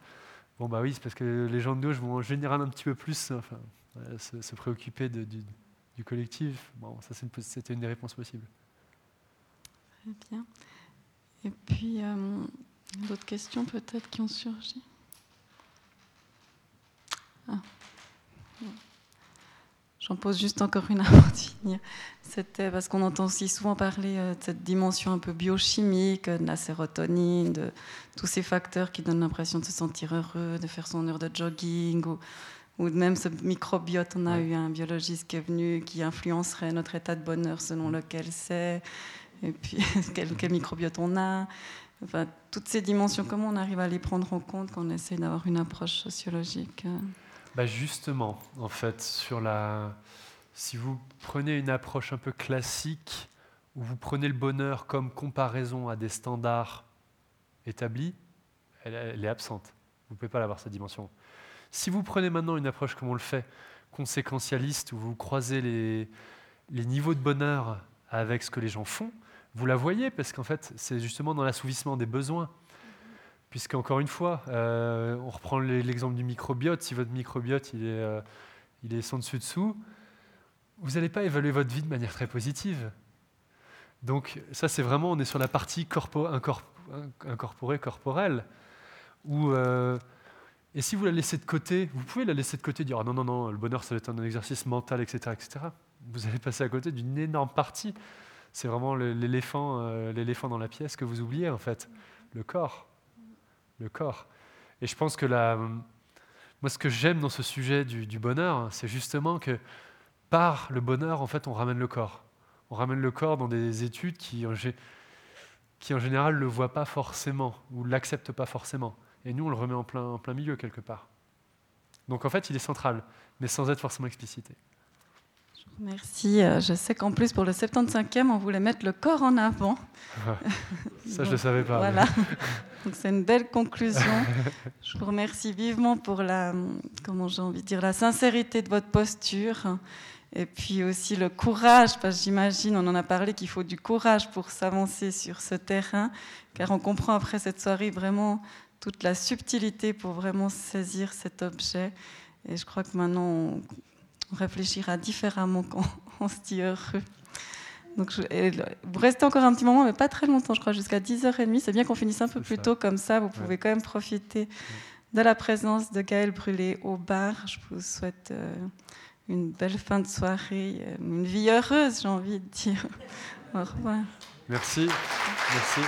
Bon, bah oui, c'est parce que les gens de gauche vont en général un petit peu plus enfin, se, préoccuper du, du, collectif. Bon, ça, c'était une, des réponses possibles. Très bien. Et puis, d'autres questions peut-être qui ont surgi? Ah. J'en pose juste encore une avant de finir. C'était parce qu'on entend aussi souvent parler euh, de cette dimension un peu biochimique, de la sérotonine, de tous ces facteurs qui donnent l'impression de se sentir heureux, de faire son heure de jogging, ou, ou même ce microbiote. On a eu un biologiste qui est venu qui influencerait notre état de bonheur selon lequel c'est, et puis (laughs) quel, quel, microbiote on a. Enfin, toutes ces dimensions, comment on arrive à les prendre en compte quand on essaie d'avoir une approche sociologique euh? Bah Justement, en fait, sur la... si vous prenez une approche un peu classique, où vous prenez le bonheur comme comparaison à des standards établis, elle, est absente. Vous ne pouvez pas l'avoir, cette dimension. Si vous prenez maintenant une approche comme on le fait, conséquentialiste, où vous croisez les, les niveaux de bonheur avec ce que les gens font, vous la voyez, parce qu'en fait, c'est justement dans l'assouvissement des besoins puisque encore une fois, euh, on reprend l'exemple du microbiote. Si votre microbiote il est, euh, il est sans dessus dessous, vous n'allez pas évaluer votre vie de manière très positive. Donc ça, c'est vraiment, on est sur la partie corpo, incorporée, corporelle. Euh, et si vous la laissez de côté, vous pouvez la laisser de côté, dire ah non, non, non, le bonheur, ça va être un exercice mental, etc. etc. Vous allez passer à côté d'une énorme partie. C'est vraiment l'éléphant, l'éléphant dans la pièce que vous oubliez, en fait, le corps le corps. Et je pense que la, moi, ce que j'aime dans ce sujet du, bonheur, c'est justement que par le bonheur, en fait, on ramène le corps. On ramène le corps dans des études qui, qui en général, ne le voient pas forcément ou ne l'acceptent pas forcément. Et nous, on le remet en en plein milieu quelque part. Donc en fait, il est central, mais sans être forcément explicité. Merci. Euh, je sais qu'en plus, pour le 75e, on voulait mettre le corps en avant. (laughs) ça, je ne le savais pas. Voilà. (laughs) c'est une belle conclusion. (laughs) Je vous remercie vivement pour la, comment j'ai envie de dire, la sincérité de votre posture. Et puis aussi le courage, parce que j'imagine, on en a parlé, qu'il faut du courage pour s'avancer sur ce terrain, car on comprend après cette soirée vraiment toute la subtilité pour vraiment saisir cet objet. Et je crois que maintenant, on on réfléchira différemment quand (laughs) on se dit heureux. Donc, vous restez encore un petit moment, mais pas très longtemps, je crois, jusqu'à 10h30. C'est bien qu'on finisse un peu plus tôt, comme ça, vous pouvez quand même profiter de la présence de Gaël Brûlé au bar. Je vous souhaite euh, une belle fin de soirée, euh, une vie heureuse, j'ai envie de dire. (laughs) Au revoir. Merci. Merci.